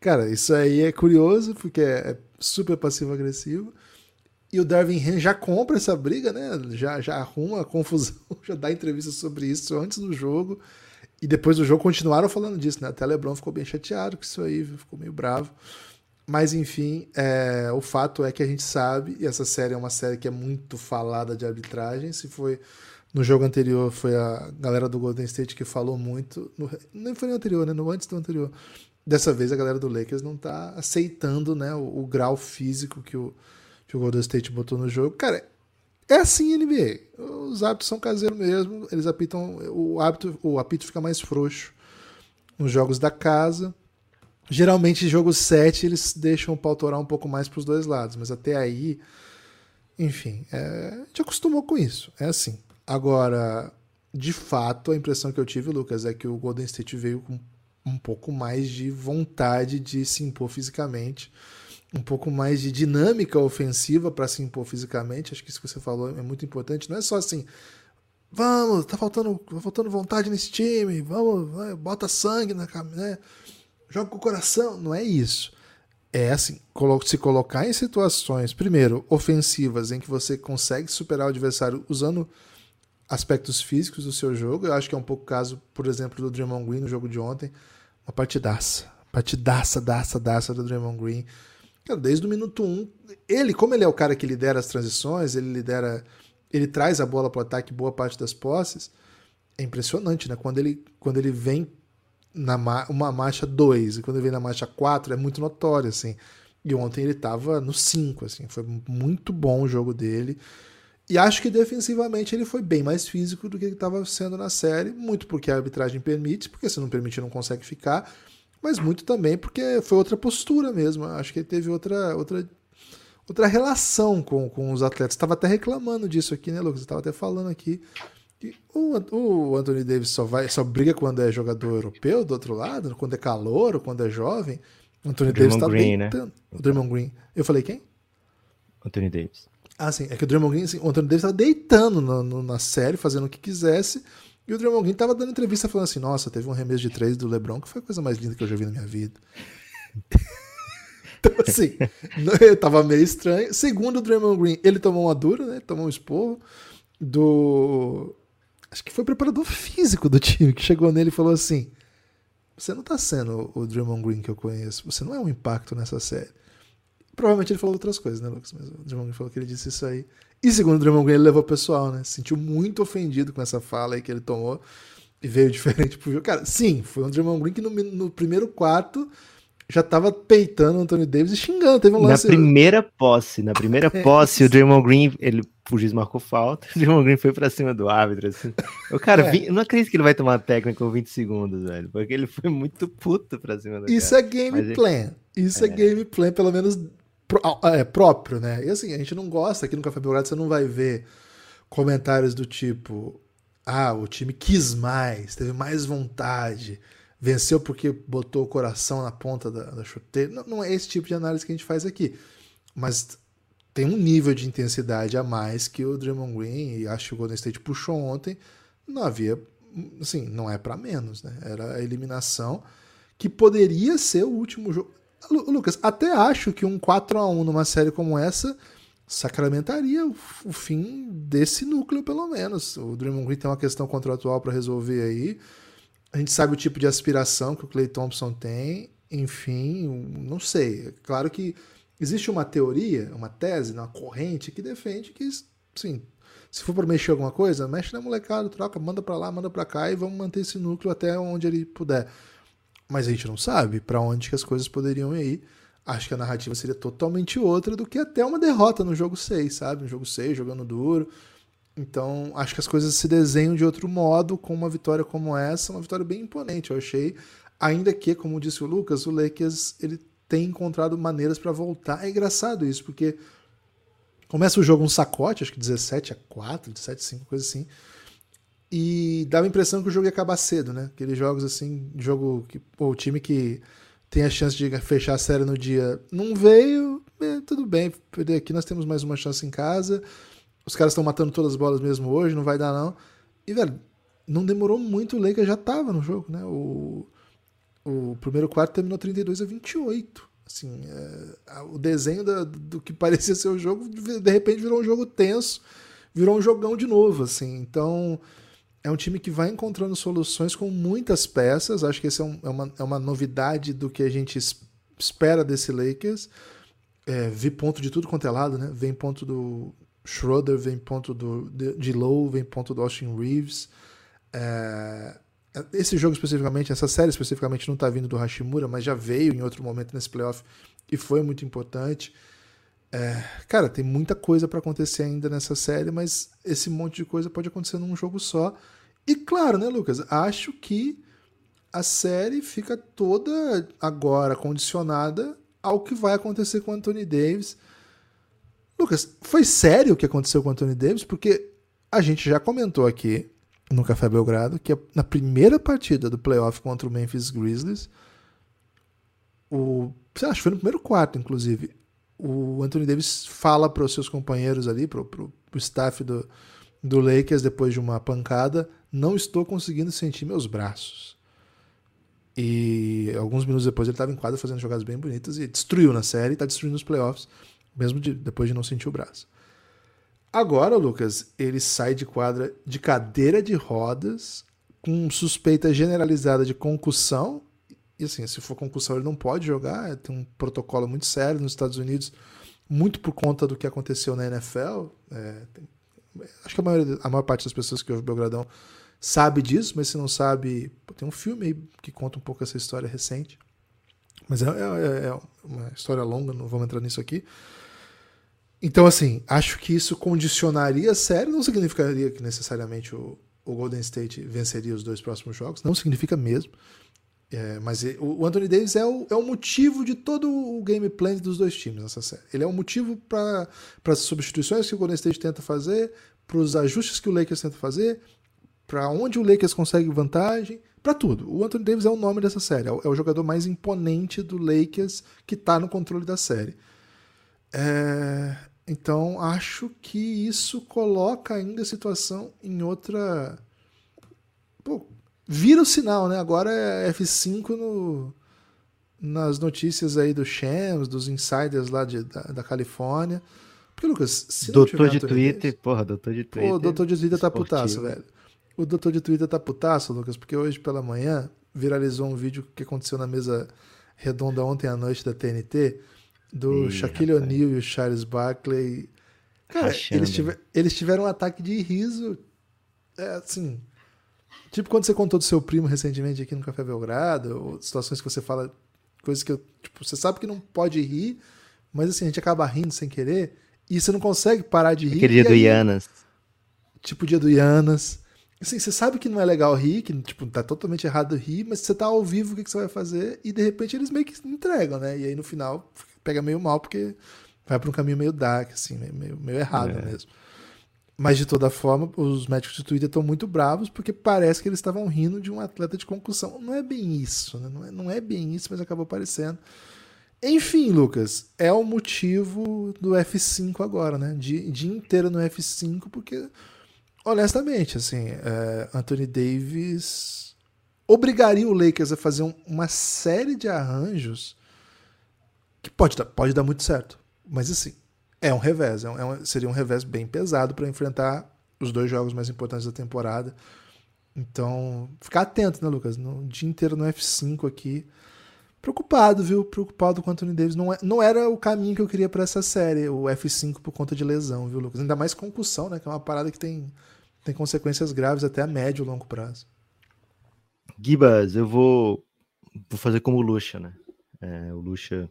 Cara, isso aí é curioso porque é super passivo-agressivo. E o Darwin Ham já compra essa briga, né? Já, já arruma a confusão, *laughs* já dá entrevista sobre isso antes do jogo. E depois do jogo continuaram falando disso, né? Até Lebron ficou bem chateado com isso aí, ficou meio bravo. Mas enfim, é, o fato é que a gente sabe, e essa série é uma série que é muito falada de arbitragem. Se foi no jogo anterior, foi a galera do Golden State que falou muito. No, nem foi no anterior, né? No antes do anterior dessa vez a galera do Lakers não tá aceitando né, o, o grau físico que o, que o Golden State botou no jogo. Cara, é assim NBA. Os hábitos são caseiros mesmo. Eles apitam. O hábito, o apito fica mais frouxo nos jogos da casa. Geralmente, jogos 7, eles deixam o pau torar um pouco mais para os dois lados, mas até aí, enfim, é, a gente acostumou com isso. É assim. Agora, de fato, a impressão que eu tive, Lucas, é que o Golden State veio com um pouco mais de vontade de se impor fisicamente, um pouco mais de dinâmica ofensiva para se impor fisicamente. Acho que isso que você falou é muito importante. Não é só assim, vamos, tá faltando, tá faltando vontade nesse time, vamos, vai, bota sangue na né? joga com o coração. Não é isso. É assim, se colocar em situações, primeiro, ofensivas, em que você consegue superar o adversário usando aspectos físicos do seu jogo. Eu acho que é um pouco o caso, por exemplo, do Draymond Green no jogo de ontem. Uma partidaça. Partidaça, daça, daça do Draymond Green. Cara, desde o minuto 1, um, ele, como ele é o cara que lidera as transições, ele lidera. Ele traz a bola para o ataque boa parte das posses. É impressionante, né? Quando ele, quando ele vem na uma marcha 2 e quando ele vem na marcha 4, é muito notório, assim. E ontem ele estava no 5, assim. Foi muito bom o jogo dele. E acho que defensivamente ele foi bem mais físico do que ele estava sendo na série, muito porque a arbitragem permite, porque se não permite não consegue ficar, mas muito também porque foi outra postura mesmo. Acho que ele teve outra outra outra relação com, com os atletas. Estava até reclamando disso aqui, né, Lucas? Estava até falando aqui que o, o Anthony Davis só vai só briga quando é jogador europeu do outro lado, quando é calor, quando é jovem. O Anthony o Davis está deitando. Né? O Draymond Green. Eu falei quem? Anthony Davis. Ah, sim. É que o Draymond Green, assim, o Anthony Davis estava deitando no, no, na série, fazendo o que quisesse. E o Draymond Green estava dando entrevista falando assim: Nossa, teve um remesso de três do LeBron que foi a coisa mais linda que eu já vi na minha vida. então, *laughs* assim, tava meio estranho. Segundo o Draymond Green, ele tomou uma dura, né? Tomou um esporro do. Acho que foi o preparador físico do time que chegou nele e falou assim: você não tá sendo o Draymond Green que eu conheço. Você não é um impacto nessa série. Provavelmente ele falou outras coisas, né, Lucas? Mas o Draymond Green falou que ele disse isso aí. E segundo o Draymond Green, ele levou o pessoal, né? Se sentiu muito ofendido com essa fala aí que ele tomou e veio diferente pro jogo. Cara, sim, foi um Draymond Green que no, no primeiro quarto já tava peitando o Anthony Davis e xingando. Teve um lance... Na primeira posse, na primeira *laughs* posse, é, o Draymond Green, ele, o juiz marcou falta, *laughs* o Draymond Green foi pra cima do árbitro, assim. O cara, é. vi, eu não acredito que ele vai tomar técnica com 20 segundos, velho, porque ele foi muito puto pra cima do Isso cara. é game plan. Isso é. é game plan, pelo menos é, próprio, né? E assim, a gente não gosta, aqui no Café Belgrado você não vai ver comentários do tipo, ah, o time quis mais, teve mais vontade, venceu porque botou o coração na ponta da, da chuteira. Não, não, é esse tipo de análise que a gente faz aqui. Mas tem um nível de intensidade a mais que o Draymond Green e acho que o Golden State puxou ontem. Não havia, assim, não é para menos, né? Era a eliminação que poderia ser o último jogo. Lucas, até acho que um 4 a 1 numa série como essa sacramentaria o, fim desse núcleo, pelo menos. O Draymond Green tem uma questão contratual para resolver aí. A gente sabe o tipo de aspiração que o Clay Thompson tem, enfim, não sei. Claro que existe uma teoria, uma tese, uma corrente que defende que, sim, se for para mexer alguma coisa, mexe na molecada, troca, manda para lá, manda para cá e vamos manter esse núcleo até onde ele puder. Mas a gente não sabe para onde que as coisas poderiam ir. Acho que a narrativa seria totalmente outra do que até uma derrota no jogo 6, sabe? No jogo 6, jogando duro, então, acho que as coisas se desenham de outro modo com uma vitória como essa, uma vitória bem imponente, eu achei. Ainda que, como disse o Lucas, o Lakers ele tem encontrado maneiras para voltar. É engraçado isso, porque começa o jogo um sacote, acho que 17 a 4, 17 a 5, coisa assim. E dava a impressão que o jogo ia acabar cedo, né? Aqueles jogos assim, jogo que pô, o time que tem a chance de fechar a série no dia não veio, é, tudo bem, aqui nós temos mais uma chance em casa os caras estão matando todas as bolas mesmo hoje, não vai dar não. E, velho, não demorou muito, o Lakers já tava no jogo, né? O, o primeiro quarto terminou 32 a 28. Assim, é, o desenho da, do que parecia ser o jogo, de repente virou um jogo tenso, virou um jogão de novo, assim. Então, é um time que vai encontrando soluções com muitas peças. Acho que essa é, um, é, uma, é uma novidade do que a gente espera desse Lakers. É, vi ponto de tudo quanto é lado, né? Vem ponto do, Schroeder vem ponto do, de, de Low, vem ponto do Austin Reeves. É, esse jogo especificamente, essa série especificamente não está vindo do Hashimura, mas já veio em outro momento nesse playoff e foi muito importante. É, cara, tem muita coisa para acontecer ainda nessa série, mas esse monte de coisa pode acontecer num jogo só. E claro, né, Lucas? Acho que a série fica toda agora condicionada ao que vai acontecer com Anthony Davis Lucas, foi sério o que aconteceu com o Anthony Davis? Porque a gente já comentou aqui no Café Belgrado que na primeira partida do playoff contra o Memphis Grizzlies, o, acho que foi no primeiro quarto, inclusive, o Anthony Davis fala para os seus companheiros ali, para o staff do, do Lakers, depois de uma pancada, não estou conseguindo sentir meus braços. E alguns minutos depois ele estava em quadra fazendo jogadas bem bonitas e destruiu na série, está destruindo os playoffs mesmo de, depois de não sentir o braço. Agora, Lucas, ele sai de quadra de cadeira de rodas, com suspeita generalizada de concussão. E assim, se for concussão, ele não pode jogar. Tem um protocolo muito sério nos Estados Unidos, muito por conta do que aconteceu na NFL. É, tem, acho que a, maioria, a maior parte das pessoas que ouvem Belgradão sabe disso, mas se não sabe, tem um filme aí que conta um pouco essa história recente. Mas é, é, é uma história longa, não vamos entrar nisso aqui. Então, assim, acho que isso condicionaria a série, não significaria que necessariamente o, o Golden State venceria os dois próximos jogos, não significa mesmo. É, mas o Anthony Davis é o, é o motivo de todo o game plan dos dois times nessa série. Ele é o motivo para as substituições que o Golden State tenta fazer, para os ajustes que o Lakers tenta fazer, para onde o Lakers consegue vantagem, para tudo. O Anthony Davis é o nome dessa série, é o, é o jogador mais imponente do Lakers que está no controle da série. É, então, acho que isso coloca ainda a situação em outra. Pô, vira o sinal, né? Agora é F5 no, nas notícias aí do Shams, dos insiders lá de, da, da Califórnia. Porque, Lucas, se doutor de Twitter, porra, doutor de Twitter. Pô, doutor de Twitter tá putaço, velho. O doutor de Twitter tá putaço, Lucas, porque hoje pela manhã viralizou um vídeo que aconteceu na mesa redonda ontem à noite da TNT, do Ih, Shaquille O'Neal e o Charles Barkley. Cara, eles, tiver, eles, tiveram um ataque de riso. É assim. Tipo quando você contou do seu primo recentemente aqui no Café Belgrado, ou situações que você fala, coisas que eu. Tipo, você sabe que não pode rir, mas assim, a gente acaba rindo sem querer, e você não consegue parar de rir. Aquele dia do Ianas. Tipo o dia do Ianas. Assim, você sabe que não é legal rir, que tipo, tá totalmente errado rir, mas você tá ao vivo, o que, que você vai fazer? E de repente eles meio que entregam, né? E aí no final pega meio mal, porque vai para um caminho meio dark, assim, meio, meio errado é. mesmo. Mas de toda forma, os médicos do Twitter estão muito bravos porque parece que eles estavam rindo de um atleta de concussão. Não é bem isso, né? Não é, não é bem isso, mas acabou aparecendo. Enfim, Lucas, é o motivo do F5 agora, né? De dia inteiro no F5, porque honestamente, assim, é, Anthony Davis obrigaria o Lakers a fazer um, uma série de arranjos que pode, pode dar muito certo. Mas assim, é um revés. É é um, seria um revés bem pesado para enfrentar os dois jogos mais importantes da temporada. Então, ficar atento, né, Lucas? No dia inteiro no F5 aqui. Preocupado, viu? Preocupado com o Anthony Davis. Não, é, não era o caminho que eu queria para essa série, o F5 por conta de lesão, viu, Lucas? Ainda mais concussão, né? Que é uma parada que tem tem consequências graves até a médio e longo prazo. Gibas, eu vou, vou fazer como o Lucha, né? É, o Lucha,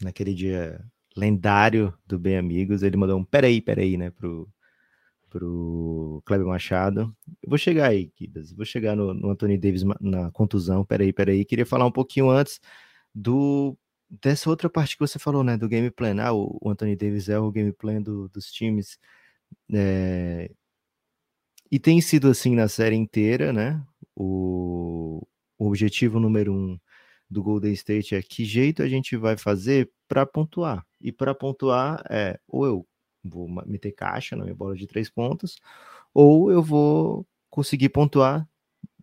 naquele dia lendário do Bem Amigos, ele mandou um peraí, peraí, né, pro, pro Kleber Machado. Eu vou chegar aí, Gibas, vou chegar no, no Anthony Davis na contusão, peraí, peraí. Queria falar um pouquinho antes do dessa outra parte que você falou, né, do game plan. Ah, o, o Anthony Davis é o game plan do, dos times. É, e tem sido assim na série inteira, né? O, o objetivo número um do Golden State é que jeito a gente vai fazer para pontuar. E para pontuar é ou eu vou meter caixa na minha bola de três pontos, ou eu vou conseguir pontuar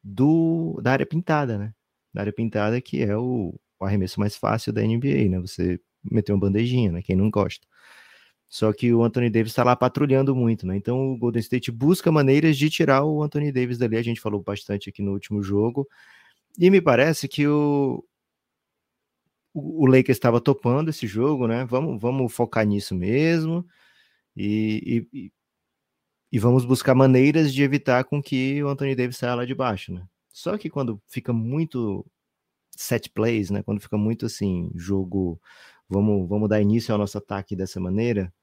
do da área pintada, né? Da área pintada que é o, o arremesso mais fácil da NBA, né? Você meter uma bandejinha, né? Quem não gosta. Só que o Anthony Davis está lá patrulhando muito, né? Então o Golden State busca maneiras de tirar o Anthony Davis dali. A gente falou bastante aqui no último jogo. E me parece que o, o Lakers estava topando esse jogo, né? Vamos, vamos focar nisso mesmo. E, e, e, vamos buscar maneiras de evitar com que o Anthony Davis saia lá de baixo, né? Só que quando fica muito set plays, né? Quando fica muito assim, jogo vamos, vamos dar início ao nosso ataque dessa maneira,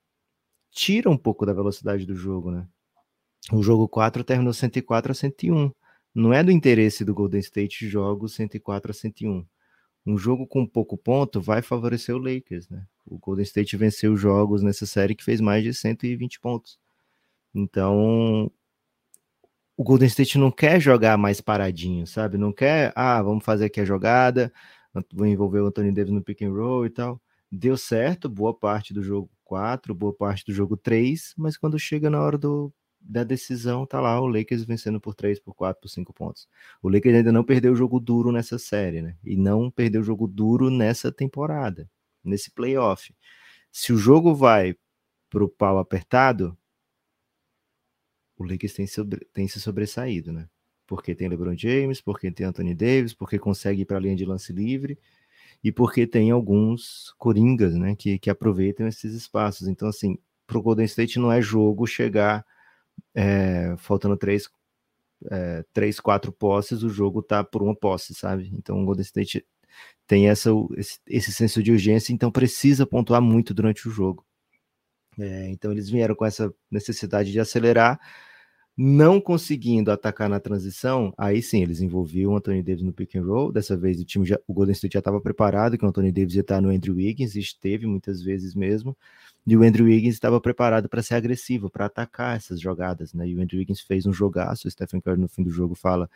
tira um pouco da velocidade do jogo, né? O jogo 4 terminou 104 a 101. Não é do interesse do Golden State jogos 104 a 101. Um jogo com pouco ponto vai favorecer o Lakers, né? O Golden State venceu jogos nessa série que fez mais de 120 pontos. Então, o Golden State não quer jogar mais paradinho, sabe? Não quer, ah, vamos fazer aqui a jogada, vou envolver o Anthony Davis no pick and roll e tal deu certo boa parte do jogo 4, boa parte do jogo 3, mas quando chega na hora do, da decisão, tá lá o Lakers vencendo por 3, por 4, por 5 pontos. O Lakers ainda não perdeu o jogo duro nessa série, né? E não perdeu o jogo duro nessa temporada, nesse playoff. Se o jogo vai pro pau apertado, o Lakers tem, sobre, tem se sobressaído, né? Porque tem LeBron James, porque tem Anthony Davis, porque consegue ir para a linha de lance livre e porque tem alguns coringas, né, que, que aproveitam esses espaços. Então, assim, para o Golden State não é jogo chegar é, faltando três, é, três, quatro posses, o jogo tá por uma posse, sabe? Então, o Golden State tem essa, esse, esse senso de urgência, então precisa pontuar muito durante o jogo. É, então, eles vieram com essa necessidade de acelerar não conseguindo atacar na transição, aí sim, eles envolviam o Anthony Davis no pick and roll. Dessa vez o time já, o Golden State já estava preparado, que o Anthony Davis ia estar no Andrew Wiggins, esteve muitas vezes mesmo. E o Andrew Wiggins estava preparado para ser agressivo, para atacar essas jogadas, né? E o Andrew Wiggins fez um jogaço. O Stephen Curry no fim do jogo fala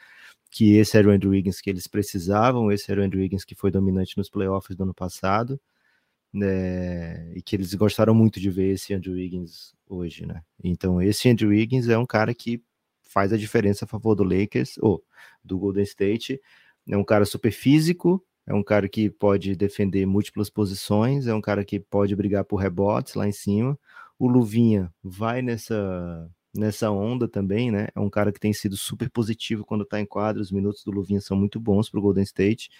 que esse era o Andrew Wiggins que eles precisavam, esse era o Andrew Wiggins que foi dominante nos playoffs do ano passado né, e que eles gostaram muito de ver esse Andrew Wiggins hoje, né? Então esse Andrew Wiggins é um cara que faz a diferença a favor do Lakers ou do Golden State. É um cara super físico, é um cara que pode defender múltiplas posições, é um cara que pode brigar por rebotes lá em cima. O Luvinha vai nessa nessa onda também, né? É um cara que tem sido super positivo quando tá em quadro. Os minutos do Luvinha são muito bons pro Golden State.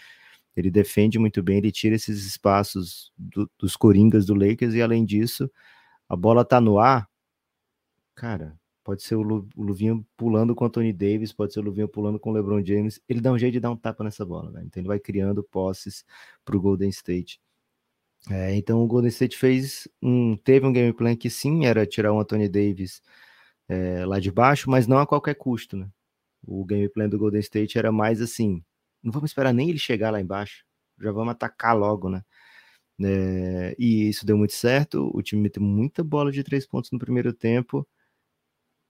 Ele defende muito bem, ele tira esses espaços do, dos coringas do Lakers e além disso, a bola tá no ar. Cara, pode ser o, Lu, o Luvinha pulando com o Anthony Davis, pode ser o Luvinha pulando com o LeBron James. Ele dá um jeito de dar um tapa nessa bola, né? Então ele vai criando posses pro Golden State. É, então o Golden State fez um, teve um game plan que sim era tirar o Anthony Davis é, lá de baixo, mas não a qualquer custo, né? O game plan do Golden State era mais assim, não vamos esperar nem ele chegar lá embaixo, já vamos atacar logo, né? É, e isso deu muito certo. O time meteu muita bola de três pontos no primeiro tempo.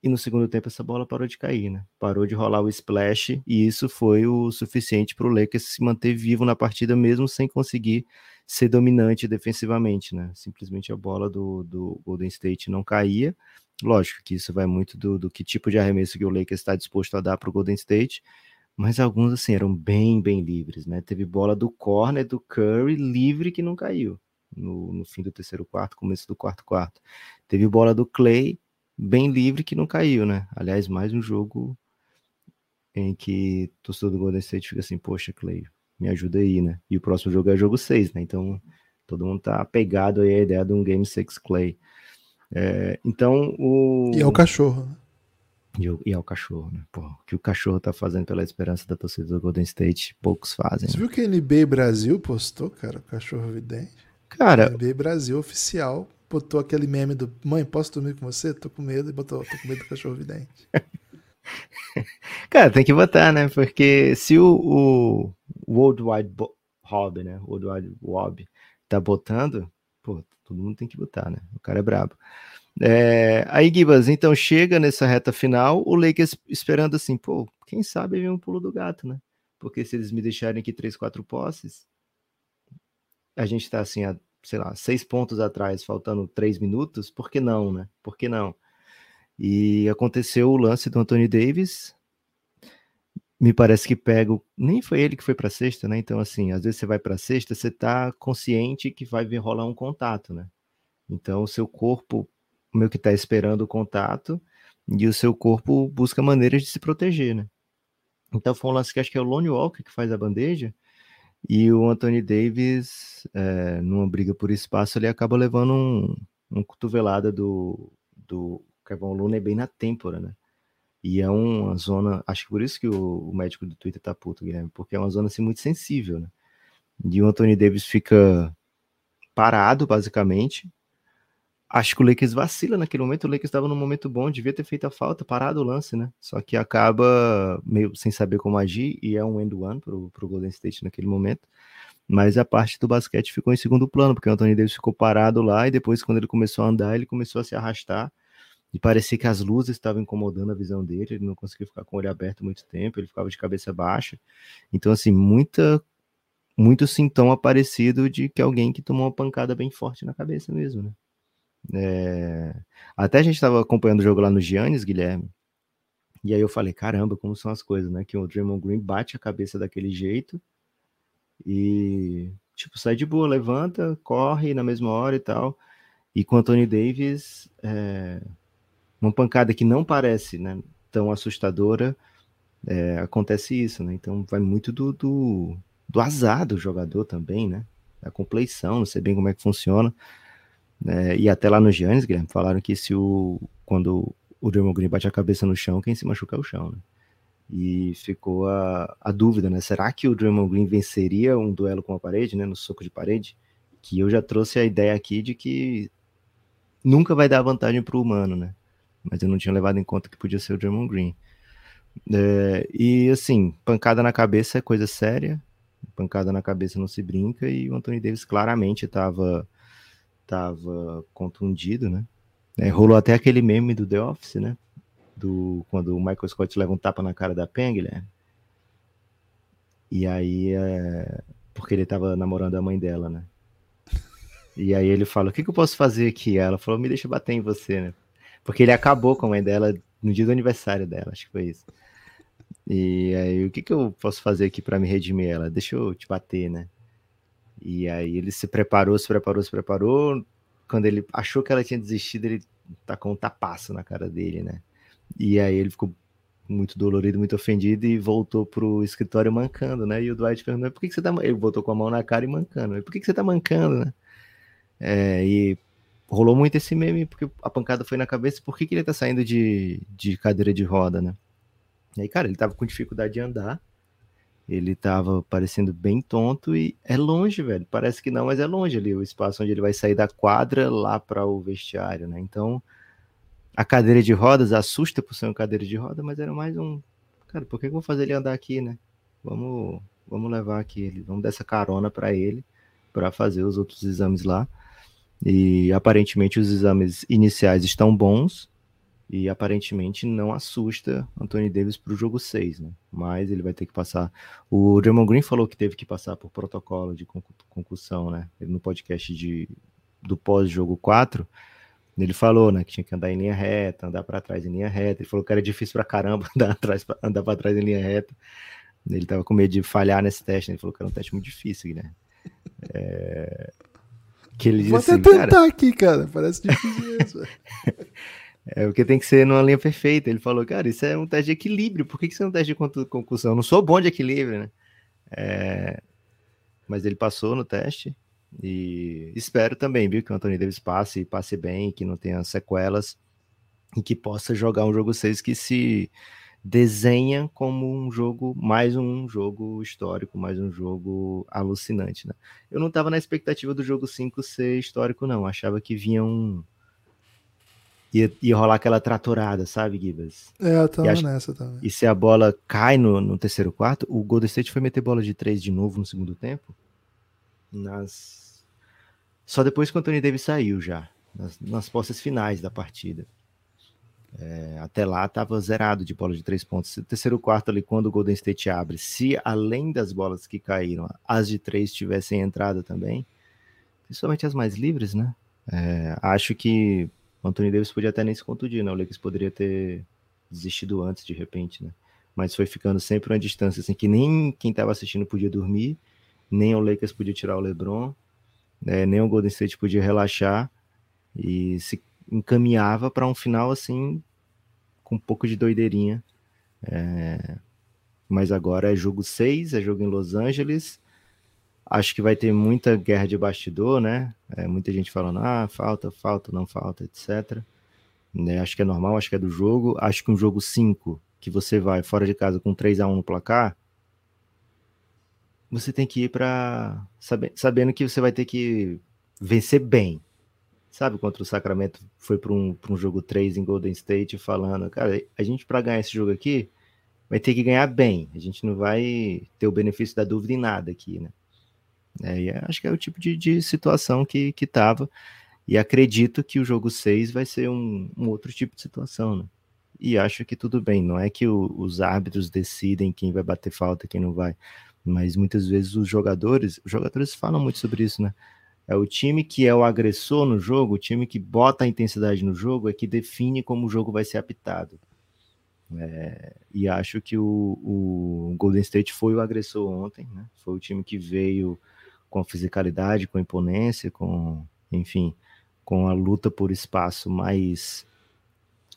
E no segundo tempo essa bola parou de cair, né? Parou de rolar o splash e isso foi o suficiente para o Lakers se manter vivo na partida mesmo sem conseguir ser dominante defensivamente, né? Simplesmente a bola do, do Golden State não caía. Lógico que isso vai muito do, do que tipo de arremesso que o Lakers está disposto a dar para o Golden State, mas alguns assim eram bem, bem livres, né? Teve bola do corner do Curry livre que não caiu no, no fim do terceiro quarto, começo do quarto quarto. Teve bola do Clay bem livre que não caiu, né? Aliás, mais um jogo em que o torcedor do Golden State fica assim, poxa, Clay, me ajuda aí, né? E o próximo jogo é jogo 6, né? Então todo mundo tá apegado aí à ideia de um Game 6 Clay. É, então o. E é o cachorro, né? E, e é o cachorro, né? Pô, o que o cachorro tá fazendo pela esperança da torcida do Golden State, poucos fazem. Você né? viu que a NBA Brasil postou, cara, o cachorro vidente? Cara. A NBA Brasil oficial botou aquele meme do Mãe, posso dormir com você? Tô com medo e botou, tô com medo do cachorro vidente. *laughs* Cara, tem que botar, né? Porque se o, o World Wide Hobby, né? World Wide Web tá botando, pô, todo mundo tem que botar, né? O cara é brabo. É, aí, Gibas, então chega nessa reta final, o Lakers esperando assim, pô, quem sabe vem um pulo do gato, né? Porque se eles me deixarem aqui três, quatro posses, a gente tá assim, a, sei lá, seis pontos atrás, faltando três minutos, por que não, né? Por que não? E aconteceu o lance do Anthony Davis. Me parece que pega. Nem foi ele que foi para sexta, né? Então, assim, às vezes você vai para sexta, você tá consciente que vai vir rolar um contato, né? Então, o seu corpo meio que tá esperando o contato e o seu corpo busca maneiras de se proteger, né? Então, foi um lance que acho que é o Lone Walker que faz a bandeja. E o Anthony Davis, é, numa briga por espaço, ele acaba levando um, um cotovelada do, do Kevin Looney bem na têmpora, né? E é uma zona, acho que por isso que o, o, médico do Twitter tá puto, Guilherme, porque é uma zona assim muito sensível, né? E o Anthony Davis fica parado, basicamente. Acho que o Lakers vacila naquele momento, o Lakers estava num momento bom, devia ter feito a falta, parado o lance, né? Só que acaba meio sem saber como agir, e é um end one pro, pro Golden State naquele momento. Mas a parte do basquete ficou em segundo plano, porque o Anthony Davis ficou parado lá, e depois, quando ele começou a andar, ele começou a se arrastar e parecia que as luzes estavam incomodando a visão dele, ele não conseguia ficar com o olho aberto muito tempo, ele ficava de cabeça baixa. Então, assim, muita, muito sintoma parecido de que alguém que tomou uma pancada bem forte na cabeça mesmo, né? É... Até a gente estava acompanhando o jogo lá no Giannis, Guilherme, e aí eu falei, caramba, como são as coisas, né? Que o Draymond Green bate a cabeça daquele jeito e, tipo, sai de boa, levanta, corre na mesma hora e tal. E com o Anthony Davis, é uma pancada que não parece né, tão assustadora, é, acontece isso, né? Então vai muito do, do, do, azar do jogador também, né? Da compleição, não sei bem como é que funciona. É, e até lá no Giannis, Guilherme, falaram que se o quando o Draymond Green bate a cabeça no chão, quem se machuca é o chão, né? E ficou a, a dúvida, né? Será que o Draymond Green venceria um duelo com a parede, né? No soco de parede? Que eu já trouxe a ideia aqui de que nunca vai dar vantagem para o humano, né? mas eu não tinha levado em conta que podia ser o Draymond Green. É, e assim, pancada na cabeça é coisa séria, pancada na cabeça não se brinca, e o Anthony Davis claramente estava tava contundido, né? É, rolou até aquele meme do The Office, né? Do, quando o Michael Scott leva um tapa na cara da Pen, Guilherme. E aí, é, porque ele estava namorando a mãe dela, né? E aí ele fala, o que, que eu posso fazer aqui? Ela falou, me deixa bater em você, né? Porque ele acabou com a mãe dela no dia do aniversário dela, acho que foi isso. E aí, o que, que eu posso fazer aqui para me redimir ela? Deixa eu te bater, né? E aí ele se preparou, se preparou, se preparou. Quando ele achou que ela tinha desistido, ele tacou um tapaço na cara dele, né? E aí ele ficou muito dolorido, muito ofendido e voltou pro escritório mancando, né? E o Dwight perguntou, por que, que você tá... Ele voltou com a mão na cara e mancando. Por que, que você tá mancando, né? É, e rolou muito esse meme, porque a pancada foi na cabeça, por que, que ele tá saindo de, de cadeira de roda, né? E aí, cara, ele tava com dificuldade de andar, ele tava parecendo bem tonto e é longe, velho. Parece que não, mas é longe ali o espaço onde ele vai sair da quadra lá para o vestiário, né? Então, a cadeira de rodas assusta por ser uma cadeira de roda, mas era mais um. Cara, por que eu vou fazer ele andar aqui, né? Vamos, vamos levar aqui ele, vamos dar essa carona para ele, para fazer os outros exames lá. E aparentemente os exames iniciais estão bons e aparentemente não assusta Anthony Davis para o jogo 6, né? Mas ele vai ter que passar. O Draymond Green falou que teve que passar por protocolo de concussão, né? No podcast de, do pós-jogo 4 ele falou, né, que tinha que andar em linha reta, andar para trás em linha reta. Ele falou que era difícil para caramba *laughs* andar atrás, andar para trás em linha reta. Ele tava com medo de falhar nesse teste. Né? Ele falou que era um teste muito difícil, né? É... Que ele Vou até assim, tentar cara... aqui, cara. Parece difícil isso. *laughs* é porque tem que ser numa linha perfeita. Ele falou, cara, isso é um teste de equilíbrio. Por que, que isso é um teste de concussão? Eu não sou bom de equilíbrio, né? É... Mas ele passou no teste e espero também, viu, que o Anthony Davis passe, passe bem, que não tenha sequelas e que possa jogar um jogo 6 que se desenha como um jogo, mais um jogo histórico, mais um jogo alucinante, né? Eu não estava na expectativa do jogo 5 ser histórico, não. Achava que vinha um. Ia, ia rolar aquela tratorada, sabe, Gibas? É, eu tava acho... nessa também. E se a bola cai no, no terceiro quarto, o Golden State foi meter bola de três de novo no segundo tempo nas só depois que o Anthony Davis saiu já, nas, nas posses finais da partida. É, até lá estava zerado de bola de três pontos. O terceiro quarto ali, quando o Golden State abre, se além das bolas que caíram, as de três tivessem entrado também, principalmente as mais livres, né? É, acho que o Anthony Davis podia até nem se contundir, né? O Lakers poderia ter desistido antes, de repente, né? Mas foi ficando sempre uma distância assim que nem quem estava assistindo podia dormir nem o Lakers podia tirar o LeBron, né, nem o Golden State podia relaxar e se encaminhava para um final assim com um pouco de doideirinha. É... Mas agora é jogo 6, é jogo em Los Angeles. Acho que vai ter muita guerra de bastidor, né? É, muita gente falando, ah, falta, falta, não falta, etc. Né? Acho que é normal, acho que é do jogo. Acho que um jogo 5, que você vai fora de casa com 3 a 1 no placar, você tem que ir para sabendo que você vai ter que vencer bem. Sabe, contra o Sacramento foi para um, um jogo 3 em Golden State falando, cara, a gente para ganhar esse jogo aqui vai ter que ganhar bem. A gente não vai ter o benefício da dúvida em nada aqui, né? É, acho que é o tipo de, de situação que, que tava. E acredito que o jogo 6 vai ser um, um, outro tipo de situação, né? E acho que tudo bem, não é que o, os árbitros decidem quem vai bater falta, quem não vai mas muitas vezes os jogadores, os jogadores falam muito sobre isso, né? É o time que é o agressor no jogo, o time que bota a intensidade no jogo, é que define como o jogo vai ser apitado. É, e acho que o, o, Golden State foi o agressor ontem, né? Foi o time que veio com a fisicalidade, com a imponência, com, enfim, com a luta por espaço mais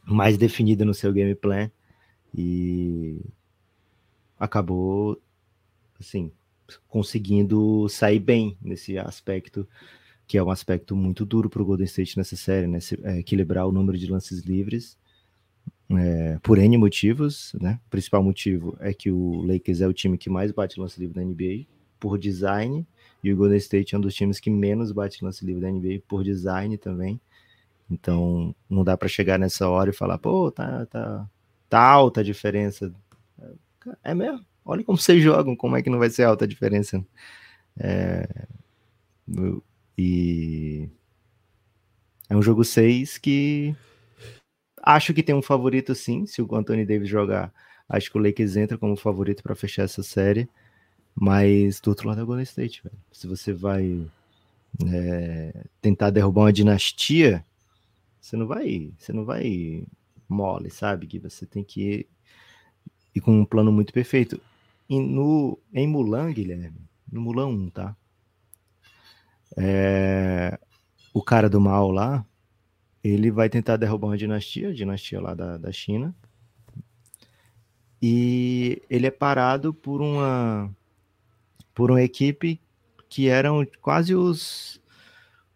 mais definida no seu game plan e acabou assim, conseguindo sair bem nesse aspecto, que é um aspecto muito duro para o Golden State nessa série, né? É, equilibrar o número de lances livres é, por N motivos, né? O principal motivo é que o Lakers é o time que mais bate lance livre da NBA por design, e o Golden State é um dos times que menos bate lance livre da NBA por design também. Então, não dá para chegar nessa hora e falar, pô, tá, tá, tá alta a diferença. É mesmo? Olha como vocês jogam, como é que não vai ser alta a diferença. É, e é um jogo 6 que acho que tem um favorito sim, se o Anthony Davis jogar, acho que o Lakers entra como favorito para fechar essa série, mas do outro lado é o Golden State, velho. Se você vai é, tentar derrubar uma dinastia, você não vai, você não vai mole, sabe? Que você tem que ir, ir com um plano muito perfeito no, em Mulan, Guilherme, no Mulan 1, tá? É, o cara do mal lá, ele vai tentar derrubar uma dinastia, a dinastia lá da, da China. E ele é parado por uma por uma equipe que eram quase os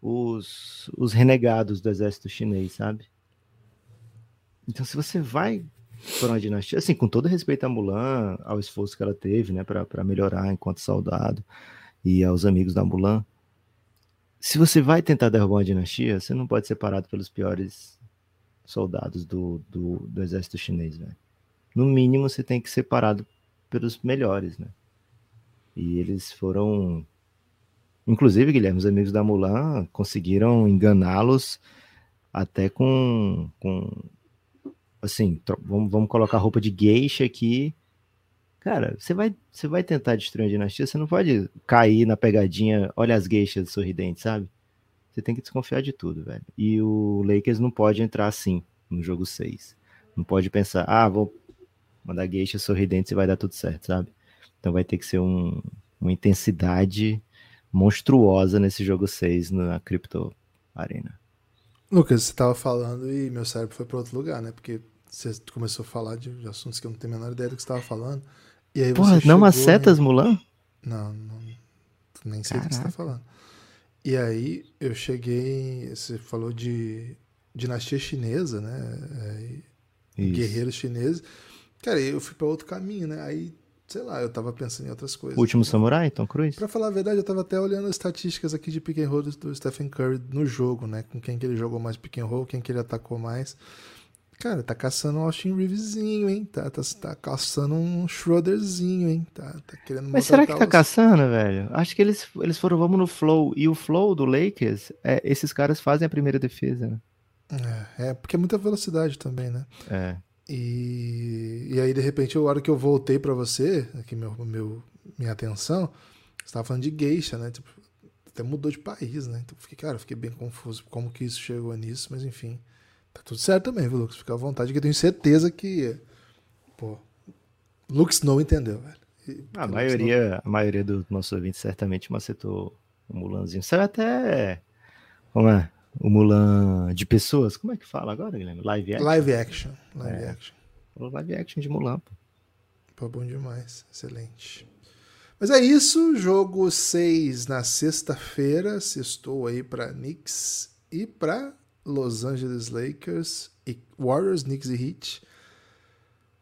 os, os renegados do exército chinês, sabe? Então, se você vai para uma dinastia, assim, com todo respeito a Mulan, ao esforço que ela teve, né, para melhorar enquanto soldado, e aos amigos da Mulan, se você vai tentar derrubar uma dinastia, você não pode ser parado pelos piores soldados do, do, do exército chinês, né? No mínimo, você tem que ser parado pelos melhores, né? E eles foram. Inclusive, Guilherme, os amigos da Mulan conseguiram enganá-los até com, com assim, vamos, vamos colocar roupa de geisha aqui. Cara, você vai, você vai tentar destruir a dinastia, você não pode cair na pegadinha, olha as geishas sorridentes, sabe? Você tem que desconfiar de tudo, velho. E o Lakers não pode entrar assim no jogo 6. Não pode pensar, ah, vou mandar geisha sorridentes e vai dar tudo certo, sabe? Então vai ter que ser um, uma intensidade monstruosa nesse jogo 6 na Crypto Arena. Lucas, você estava falando e meu cérebro foi para outro lugar, né? Porque você começou a falar de, assuntos que eu não tenho a menor ideia do que você estava falando. E aí Porra, você não setas, em... Mulan? Não, não, nem sei Caraca. do que você está falando. E aí eu cheguei, você falou de dinastia chinesa, né? É, guerreiros chineses. Cara, eu fui para outro caminho, né? Aí, sei lá, eu tava pensando em outras coisas. Último samurai, Tom Cruise? Pra falar a verdade, eu tava até olhando as estatísticas aqui de pick and roll do, do Stephen Curry no jogo, né? Com quem que ele jogou mais pick and roll, quem que ele atacou mais. Cara, tá caçando um Austin Reevesinho, hein? Tá, tá, tá caçando um Schroederzinho, hein? Tá, tá querendo Mas será que tá os... caçando, velho? Acho que eles, eles foram, vamos no flow. E o flow do Lakers, é, esses caras fazem a primeira defesa, né? É, é, porque é muita velocidade também, né? É. E, e aí, de repente, a hora que eu voltei para você, aqui meu, meu, minha atenção, você tava falando de geisha, né? Tipo, até mudou de país, né? Então, fiquei, cara, fiquei bem confuso como que isso chegou nisso, mas enfim. Tá tudo certo também, viu, Lucas? Fica à vontade, que eu tenho certeza que. Pô, Lux não entendeu, velho. E, a maioria, não... a maioria dos nossos ouvintes certamente macetou o Mulanzinho. Saiu até. Como é? O Mulan de pessoas. Como é que fala agora, Guilherme? Live action? Live action. Live é. action. Live action de Mulan, pô. Pô, bom demais. Excelente. Mas é isso. Jogo 6 na sexta-feira. Sextou aí para Knicks e para Los Angeles Lakers e Warriors, Knicks e Heat.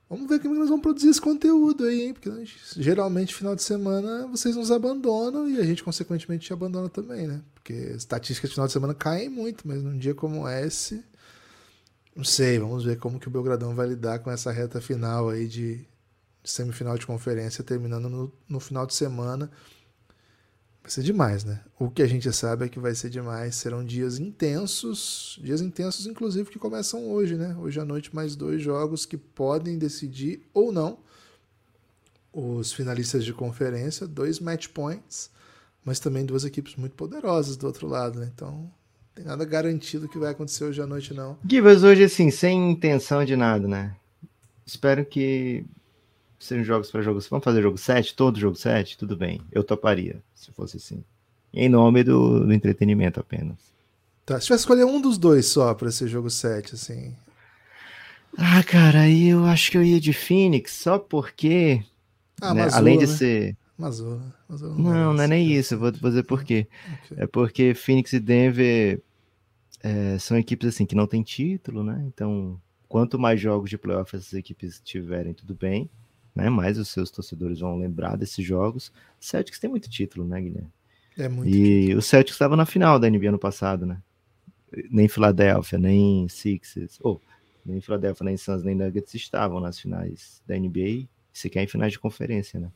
Vamos ver como nós vamos produzir esse conteúdo aí, hein? Porque gente, geralmente final de semana vocês nos abandonam e a gente consequentemente te abandona também, né? Porque estatísticas de final de semana caem muito, mas num dia como esse, não sei, vamos ver como que o Belgradão vai lidar com essa reta final aí de semifinal de conferência terminando no, no final de semana. Vai ser demais, né? O que a gente sabe é que vai ser demais. Serão dias intensos, dias intensos, inclusive, que começam hoje, né? Hoje à noite, mais dois jogos que podem decidir ou não os finalistas de conferência, dois match points, mas também duas equipes muito poderosas do outro lado, né? Então, não tem nada garantido que vai acontecer hoje à noite, não. Gibas, hoje, assim, sem intenção de nada, né? Espero que sejam jogos para jogos. Vamos fazer jogo 7, todo jogo 7? Tudo bem, eu toparia, se fosse assim. Em nome do, do entretenimento apenas. Tá, se tivesse escolher um dos dois só para esse jogo 7, assim. Ah, cara, aí eu acho que eu ia de Phoenix, só porque. Ah, né, além de né? ser. Mazula. Mazula não, não, não é nem isso, vou, dizer por quê. Okay. É porque Phoenix e Denver é, são equipes assim que não têm título, né? Então, quanto mais jogos de playoff essas equipes tiverem, tudo bem né? Mais os seus torcedores vão lembrar desses jogos. Celtics tem muito título, né, Guilherme? É muito. E título. o Celtics estava na final da NBA ano passado, né? Nem Philadelphia, nem Sixers, ou oh, nem Philadelphia, nem Suns, nem Nuggets estavam nas finais da NBA, sequer em finais de conferência, né?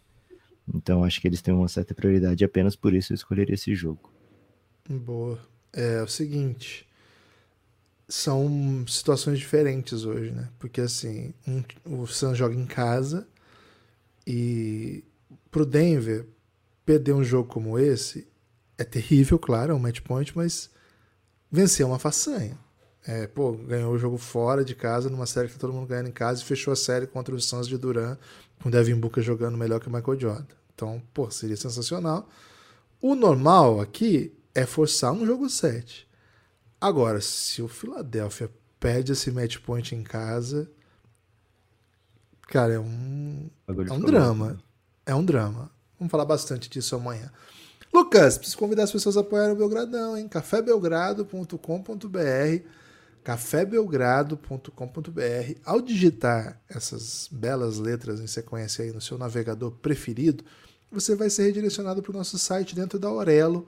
Então acho que eles têm uma certa prioridade, apenas por isso eu escolheria esse jogo. Boa. É, é o seguinte, são situações diferentes hoje, né? Porque assim, um, o Suns joga em casa e pro Denver, perder um jogo como esse é terrível, claro, é um match point, mas vencer é uma façanha. É, pô, ganhou o jogo fora de casa, numa série que tá todo mundo ganhando em casa, e fechou a série contra os Suns de Duran, com o Devin Booker jogando melhor que o Michael Jordan. Então, pô, seria sensacional. O normal aqui é forçar um jogo 7. Agora, se o Philadelphia perde esse match point em casa, cara, é um, é um drama. Bom. É um drama. Vamos falar bastante disso amanhã. Lucas, preciso convidar as pessoas a apoiarem o Belgradão, hein? cafébelgrado.com.br cafébelgrado.com.br Ao digitar essas belas letras em sequência aí no seu navegador preferido, você vai ser redirecionado para o nosso site dentro da Aurelo.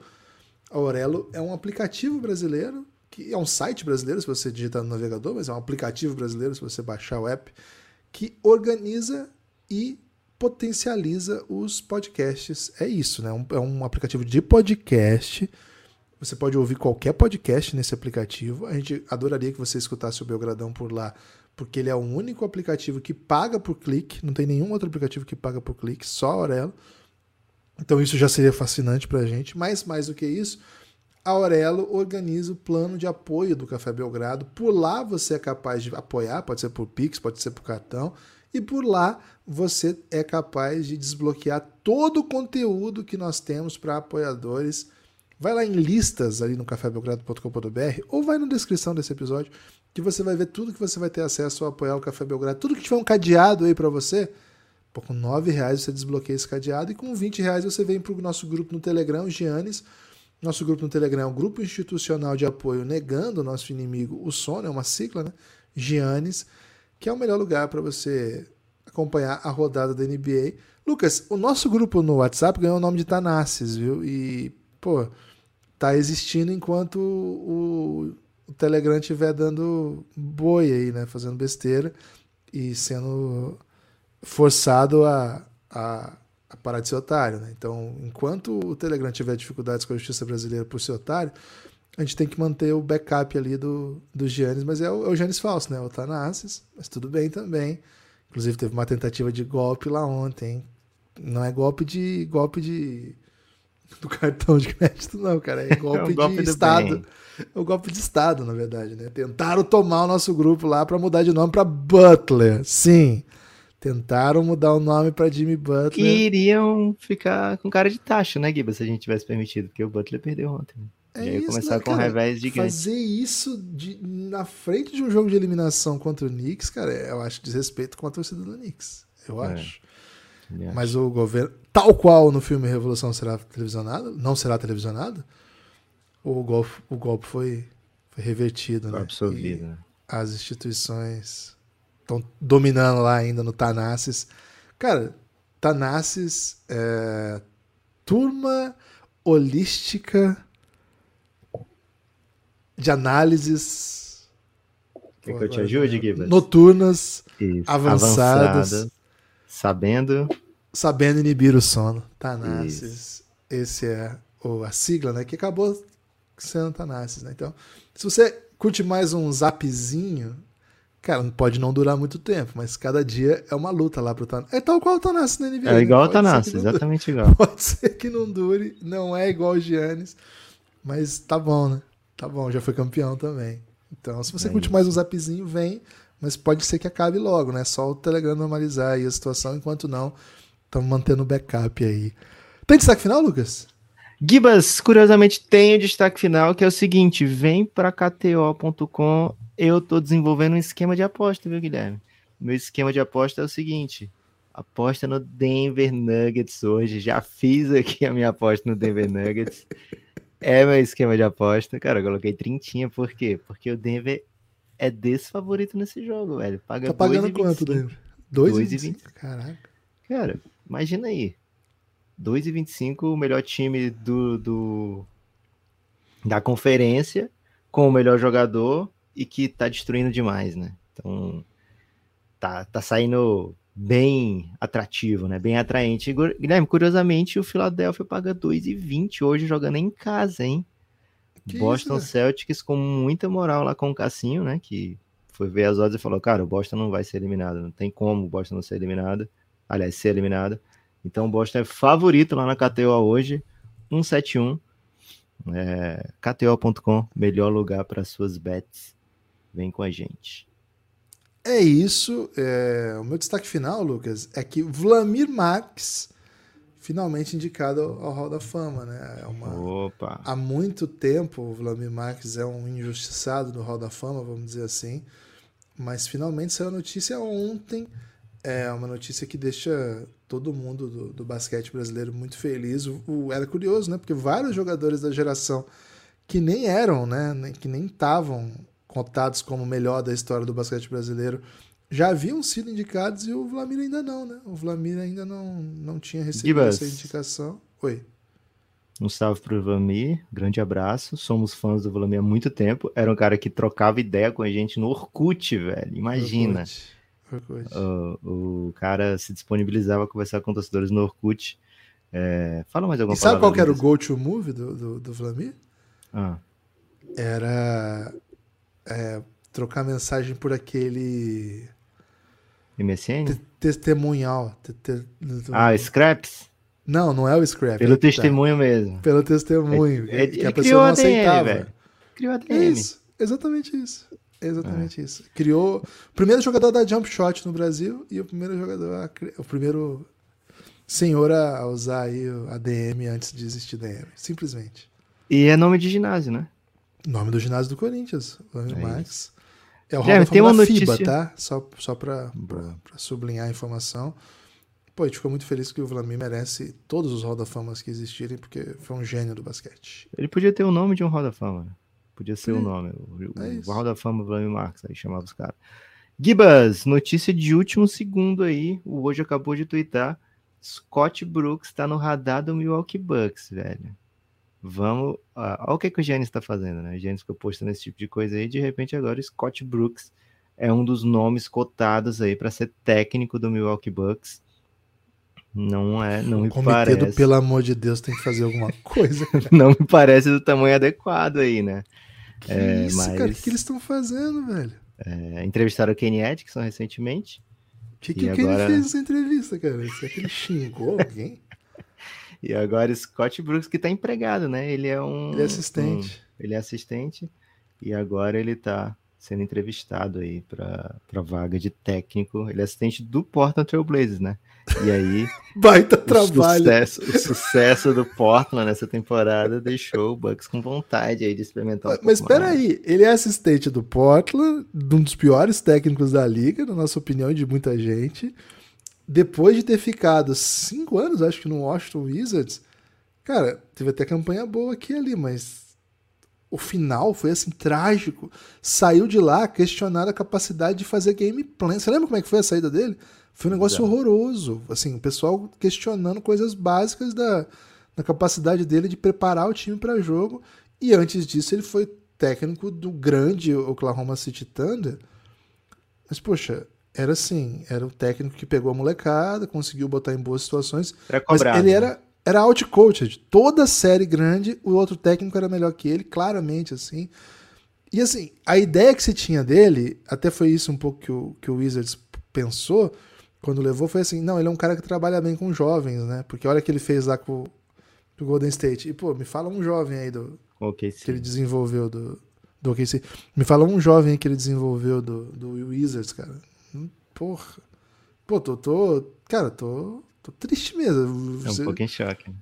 A Aurelo é um aplicativo brasileiro, que é um site brasileiro se você digitar no navegador, mas é um aplicativo brasileiro se você baixar o app, que organiza e potencializa os podcasts. É isso, né? É um aplicativo de podcast. Você pode ouvir qualquer podcast nesse aplicativo. A gente adoraria que você escutasse o Belgradão por lá, porque ele é o único aplicativo que paga por clique. Não tem nenhum outro aplicativo que paga por clique, só a Aurelo. Então isso já seria fascinante para a gente. Mas mais do que isso, a Aurelo organiza o plano de apoio do Café Belgrado. Por lá você é capaz de apoiar, pode ser por Pix, pode ser por cartão e por lá você é capaz de desbloquear todo o conteúdo que nós temos para apoiadores. Vai lá em listas ali no cafébelgrado.com.br ou vai na descrição desse episódio que você vai ver tudo que você vai ter acesso ao apoiar o Café Belgrado. Tudo que tiver um cadeado aí para você, pô, com 9 reais você desbloqueia esse cadeado e com 20 reais você vem para o nosso grupo no Telegram, o Giannis. Nosso grupo no Telegram é um grupo institucional de apoio negando o nosso inimigo, o sono, é uma sigla, né? Giannis que é o melhor lugar para você acompanhar a rodada da NBA. Lucas, o nosso grupo no WhatsApp ganhou o nome de Tanassis, viu? E, pô, tá existindo enquanto o, o Telegram estiver dando boi aí, né? Fazendo besteira e sendo forçado a, a, a parar de ser otário, né? Então, enquanto o Telegram tiver dificuldades com a justiça brasileira por ser otário, a gente tem que manter o backup ali do, do Giannis, mas é o, é o Giannis falso, né? O Tanassis, mas tudo bem também. Inclusive teve uma tentativa de golpe lá ontem. Não é golpe de golpe de do cartão de crédito não, cara, é *laughs* golpe, é um golpe de estado. Bem. É um golpe de estado, na verdade, né? Tentaram tomar o nosso grupo lá para mudar de nome para Butler. Sim. Tentaram mudar o nome para Jimmy Butler. Que iriam ficar com cara de taxa, né, Giba, se a gente tivesse permitido, porque o Butler perdeu ontem. Né? É e aí isso, começar né, com cara, revés gigante. Fazer isso de, na frente de um jogo de eliminação contra o Knicks, cara, eu acho desrespeito com a torcida do Knicks. Eu é, acho. Mas o governo, tal qual no filme Revolução será televisionado, não será televisionado, o golpe, o golpe foi, foi revertido, né? Absorvido, né? As instituições estão dominando lá ainda no Tanassis. Cara, Tanassis é turma holística de análises. Quer que eu te ajude, Gibbs? Noturnas, Isso. avançadas. Sabendo. Sabendo inibir o sono. Tanassis. Esse é o, a sigla, né? Que acabou sendo Tanassis, né? Então, se você curte mais um zapzinho, cara, não pode não durar muito tempo, mas cada dia é uma luta lá pro Tanassis. É tal qual o Tanassis na NBA. É igual né? o exatamente igual. *laughs* Pode ser que não dure, não é igual o Giannis, mas tá bom, né? Tá bom, já foi campeão também. Então, se você é curte isso. mais um zapzinho, vem. Mas pode ser que acabe logo, né? Só o Telegram normalizar aí a situação, enquanto não, estamos mantendo o backup aí. Tem destaque final, Lucas? Gibas, curiosamente, tem o destaque final, que é o seguinte: vem para KTO.com. Eu tô desenvolvendo um esquema de aposta, viu, Guilherme? Meu esquema de aposta é o seguinte: aposta no Denver Nuggets hoje. Já fiz aqui a minha aposta no Denver Nuggets. É meu esquema de aposta. Cara, eu coloquei trintinha, por quê? Porque o Denver é desfavorito nesse jogo, velho. Paga tá pagando quanto, Denver? 2,25. Caraca. Cara, imagina aí. 2,25, o melhor time do, do da conferência, com o melhor jogador e que tá destruindo demais, né? Então, tá, tá saindo bem atrativo, né? Bem atraente. Guilherme, curiosamente, o Philadelphia paga 2,20 hoje jogando em casa, hein? Que Boston isso, Celtics com muita moral lá com o Cassinho, né? Que foi ver as odds e falou, cara, o Boston não vai ser eliminado, não tem como o Boston não ser eliminado. Aliás, ser eliminado. Então o Boston é favorito lá na KTO hoje, 171. É, KTO.com, melhor lugar para suas bets. Vem com a gente. É isso. É... O meu destaque final, Lucas, é que Vlamir Marques finalmente indicado ao Hall da Fama, né? É uma... Opa! Há muito tempo o Vladimir Marques é um injustiçado no Hall da Fama, vamos dizer assim. Mas finalmente saiu a notícia ontem. É uma notícia que deixa todo mundo do, do basquete brasileiro muito feliz. O, o, era curioso, né? Porque vários jogadores da geração que nem eram, né? Que nem estavam contados como o melhor da história do basquete brasileiro já haviam sido indicados e o Vlamir ainda não, né? O Vlamir ainda não, não tinha recebido Gibas. essa indicação. Oi. Um salve pro Vlamir, grande abraço. Somos fãs do Vlamir há muito tempo. Era um cara que trocava ideia com a gente no Orkut, velho. Imagina. Orkut. Orkut. O, o cara se disponibilizava a conversar com torcedores no Orkut. É, fala mais alguma E sabe qual era o Lucas? go-to move do, do, do Vlamir? Ah, Era é, trocar mensagem por aquele MSN? te- testemunhal. Te- te- Ah, Scraps? Não, não é o Scrap. Pelo é que tá. testemunho mesmo. Pelo testemunho. É- que ele a criou pessoa não aceitava. Criou a É DM. isso, exatamente isso. É Exatamente É. isso. Criou o primeiro jogador da jump shot no Brasil e o primeiro jogador, a o primeiro senhor a usar aí o- a DM antes de existir DM. Simplesmente. E é nome de ginásio, né? Nome do ginásio do Corinthians, É Max. É o Guilherme, Hall da tem uma da FIBA, notícia- tá? Só, só pra sublinhar a informação. Pô, a gente ficou muito feliz que o Vlamir merece todos os Hall da Famas que existirem, porque foi um gênio do basquete. Ele podia ter o nome de um Hall da Fama. né? Podia ser o nome. O, É o isso. Hall da Fama Vladimir Marques, aí chamava os caras. Gibas, notícia de último segundo aí. O hoje acabou de twittar. Scott Brooks tá no radar do Milwaukee Bucks, velho. Vamos. ah, Olha o que, que o Giannis tá fazendo, né? O Giannis ficou postando esse tipo de coisa aí. De repente, agora o Scott Brooks é um dos nomes cotados aí para ser técnico do Milwaukee Bucks. Não é, não o me parece. do Pelo Amor de Deus tem que fazer alguma *laughs* coisa. Não me parece do tamanho adequado aí, né? Que É, isso, mas- cara? O que, que eles estão fazendo, velho? É, entrevistaram o Kenny Atkinson recentemente. O que, que, que agora- ele fez nessa entrevista, cara? Será que ele xingou alguém? E agora Scott Brooks que tá empregado, né? Ele é um. Ele é assistente. um- ele é assistente. E agora ele tá sendo entrevistado aí pra, pra vaga de técnico. Ele é assistente do Portland Trail Blazers, né? E aí, *laughs* Baita o trabalho. sucesso, o sucesso do Portland nessa temporada deixou o Bucks com vontade aí de experimentar um Mas espera aí, ele é assistente do Portland, de um dos piores técnicos da liga, na nossa opinião, e de muita gente. Depois de ter ficado cinco anos, acho que no Washington Wizards, cara, teve até campanha boa aqui e ali, mas o final foi assim trágico. Saiu de lá questionando a capacidade de fazer game plan. Você lembra como é que foi a saída dele? Foi um negócio Exato. horroroso. Assim, o pessoal questionando coisas básicas da, da capacidade dele de preparar o time para jogo. E antes disso, ele foi técnico do grande Oklahoma City Thunder. Mas, poxa, era assim: era o técnico que pegou a molecada, conseguiu botar em boas situações. Era Mas cobrado. ele né? era, era out-coached. Toda série grande, o outro técnico era melhor que ele, claramente, assim. E assim, a ideia que se tinha dele, até foi isso um pouco que o, que o Wizards pensou quando levou, foi assim, não, ele é um cara que trabalha bem com jovens, né? Porque olha o que ele fez lá com, o Golden State. E, pô, me fala um jovem aí do, Ok, que ele desenvolveu do, do OKC. Me fala um jovem aí que ele desenvolveu do, do Wizards, cara. Porra. Pô, tô, tô cara, tô, tô triste mesmo. É um Você- pouco em choque. né?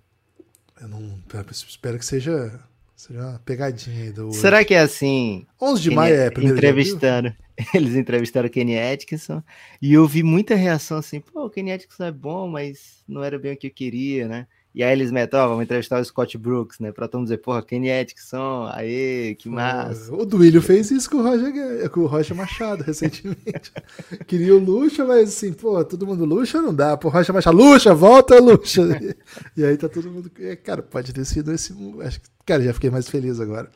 eu não espero que seja, seja uma pegadinha aí do. *laughs* Será que é assim? 11 de Kenny- maio é primeiro entrevistaram, *laughs* eles entrevistaram o Kenny Atkinson e eu vi muita reação assim, pô, o Kenny Atkinson é bom, mas não era bem o que eu queria, né? E aí eles metem, ó, vamos entrevistar o Scott Brooks, né? Pra todo mundo dizer, porra, Kenny Atkinson, aê, que massa. O Duílio fez isso com o Roger, com o Rocha Machado recentemente. *laughs* Queria o Lucha, mas assim, pô, todo mundo Lucha não dá. Pô, Rocha Machado, Lucha, volta, Lucha. *laughs* e aí tá todo mundo. Cara, pode ter sido esse. Acho que, cara, já fiquei mais feliz agora.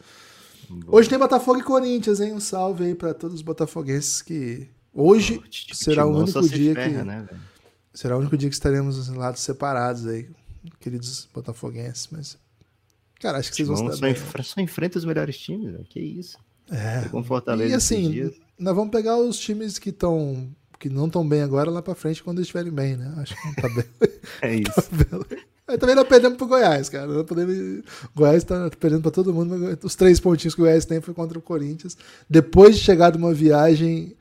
Hoje tem Botafogo e Corinthians, hein? Um salve aí pra todos os botafoguenses que. Hoje Pô, será o único dia ferra, que- né, será o único dia que estaremos em lados separados aí, queridos botafoguenses. Mas. Cara, acho que vocês vão se só, dar bem. enf- só enfrenta os melhores times, velho. Que isso. É. Com Fortaleza E assim, nós vamos pegar os times que estão que não estão bem agora lá pra frente quando eles estiverem bem, né? Acho que não tá bem. *laughs* É *laughs* isso. Aí também não perdemos pro Goiás, cara. Não podemos... O Goiás tá perdendo pra todo mundo. mas Os três pontinhos que o Goiás tem foi contra o Corinthians. Depois de chegar de uma viagem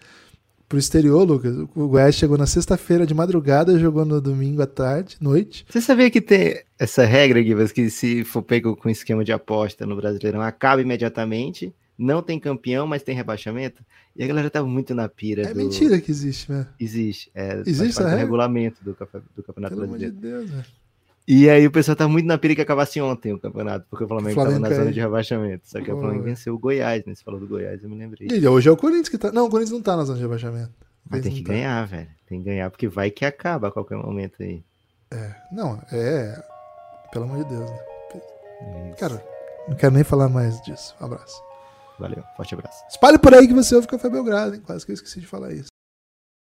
pro exterior, Lucas. O Goiás chegou na sexta-feira de madrugada, jogou no domingo à tarde, noite. Você sabia que tem essa regra, Givas, que se for pego com esquema de aposta no Brasileirão, acaba imediatamente, não tem campeão, mas tem rebaixamento? E a galera tava muito na pira. É do... mentira que existe, né? Existe. É, Existe essa regra? regulamento do, do Campeonato Pelo amor de Brasileiro. Deus, velho. E aí o pessoal tá muito na pira que acabasse ontem o campeonato, porque o Flamengo, O Flamengo tava na zona de rebaixamento. Só que o Flamengo venceu o Goiás, né? Você falou do Goiás, eu me lembrei. E hoje é o Corinthians que tá. Não, o Corinthians não tá na zona de rebaixamento. Mas tem Corinthians que tá. ganhar, velho. Tem que ganhar, porque vai que acaba a qualquer momento aí. Não, é. Pelo amor de Deus, né? Isso. Cara, não quero nem falar mais disso. Um abraço. Valeu, forte abraço. Espalhe por aí que você ouve Café Belgrado, hein? Quase que eu esqueci de falar isso.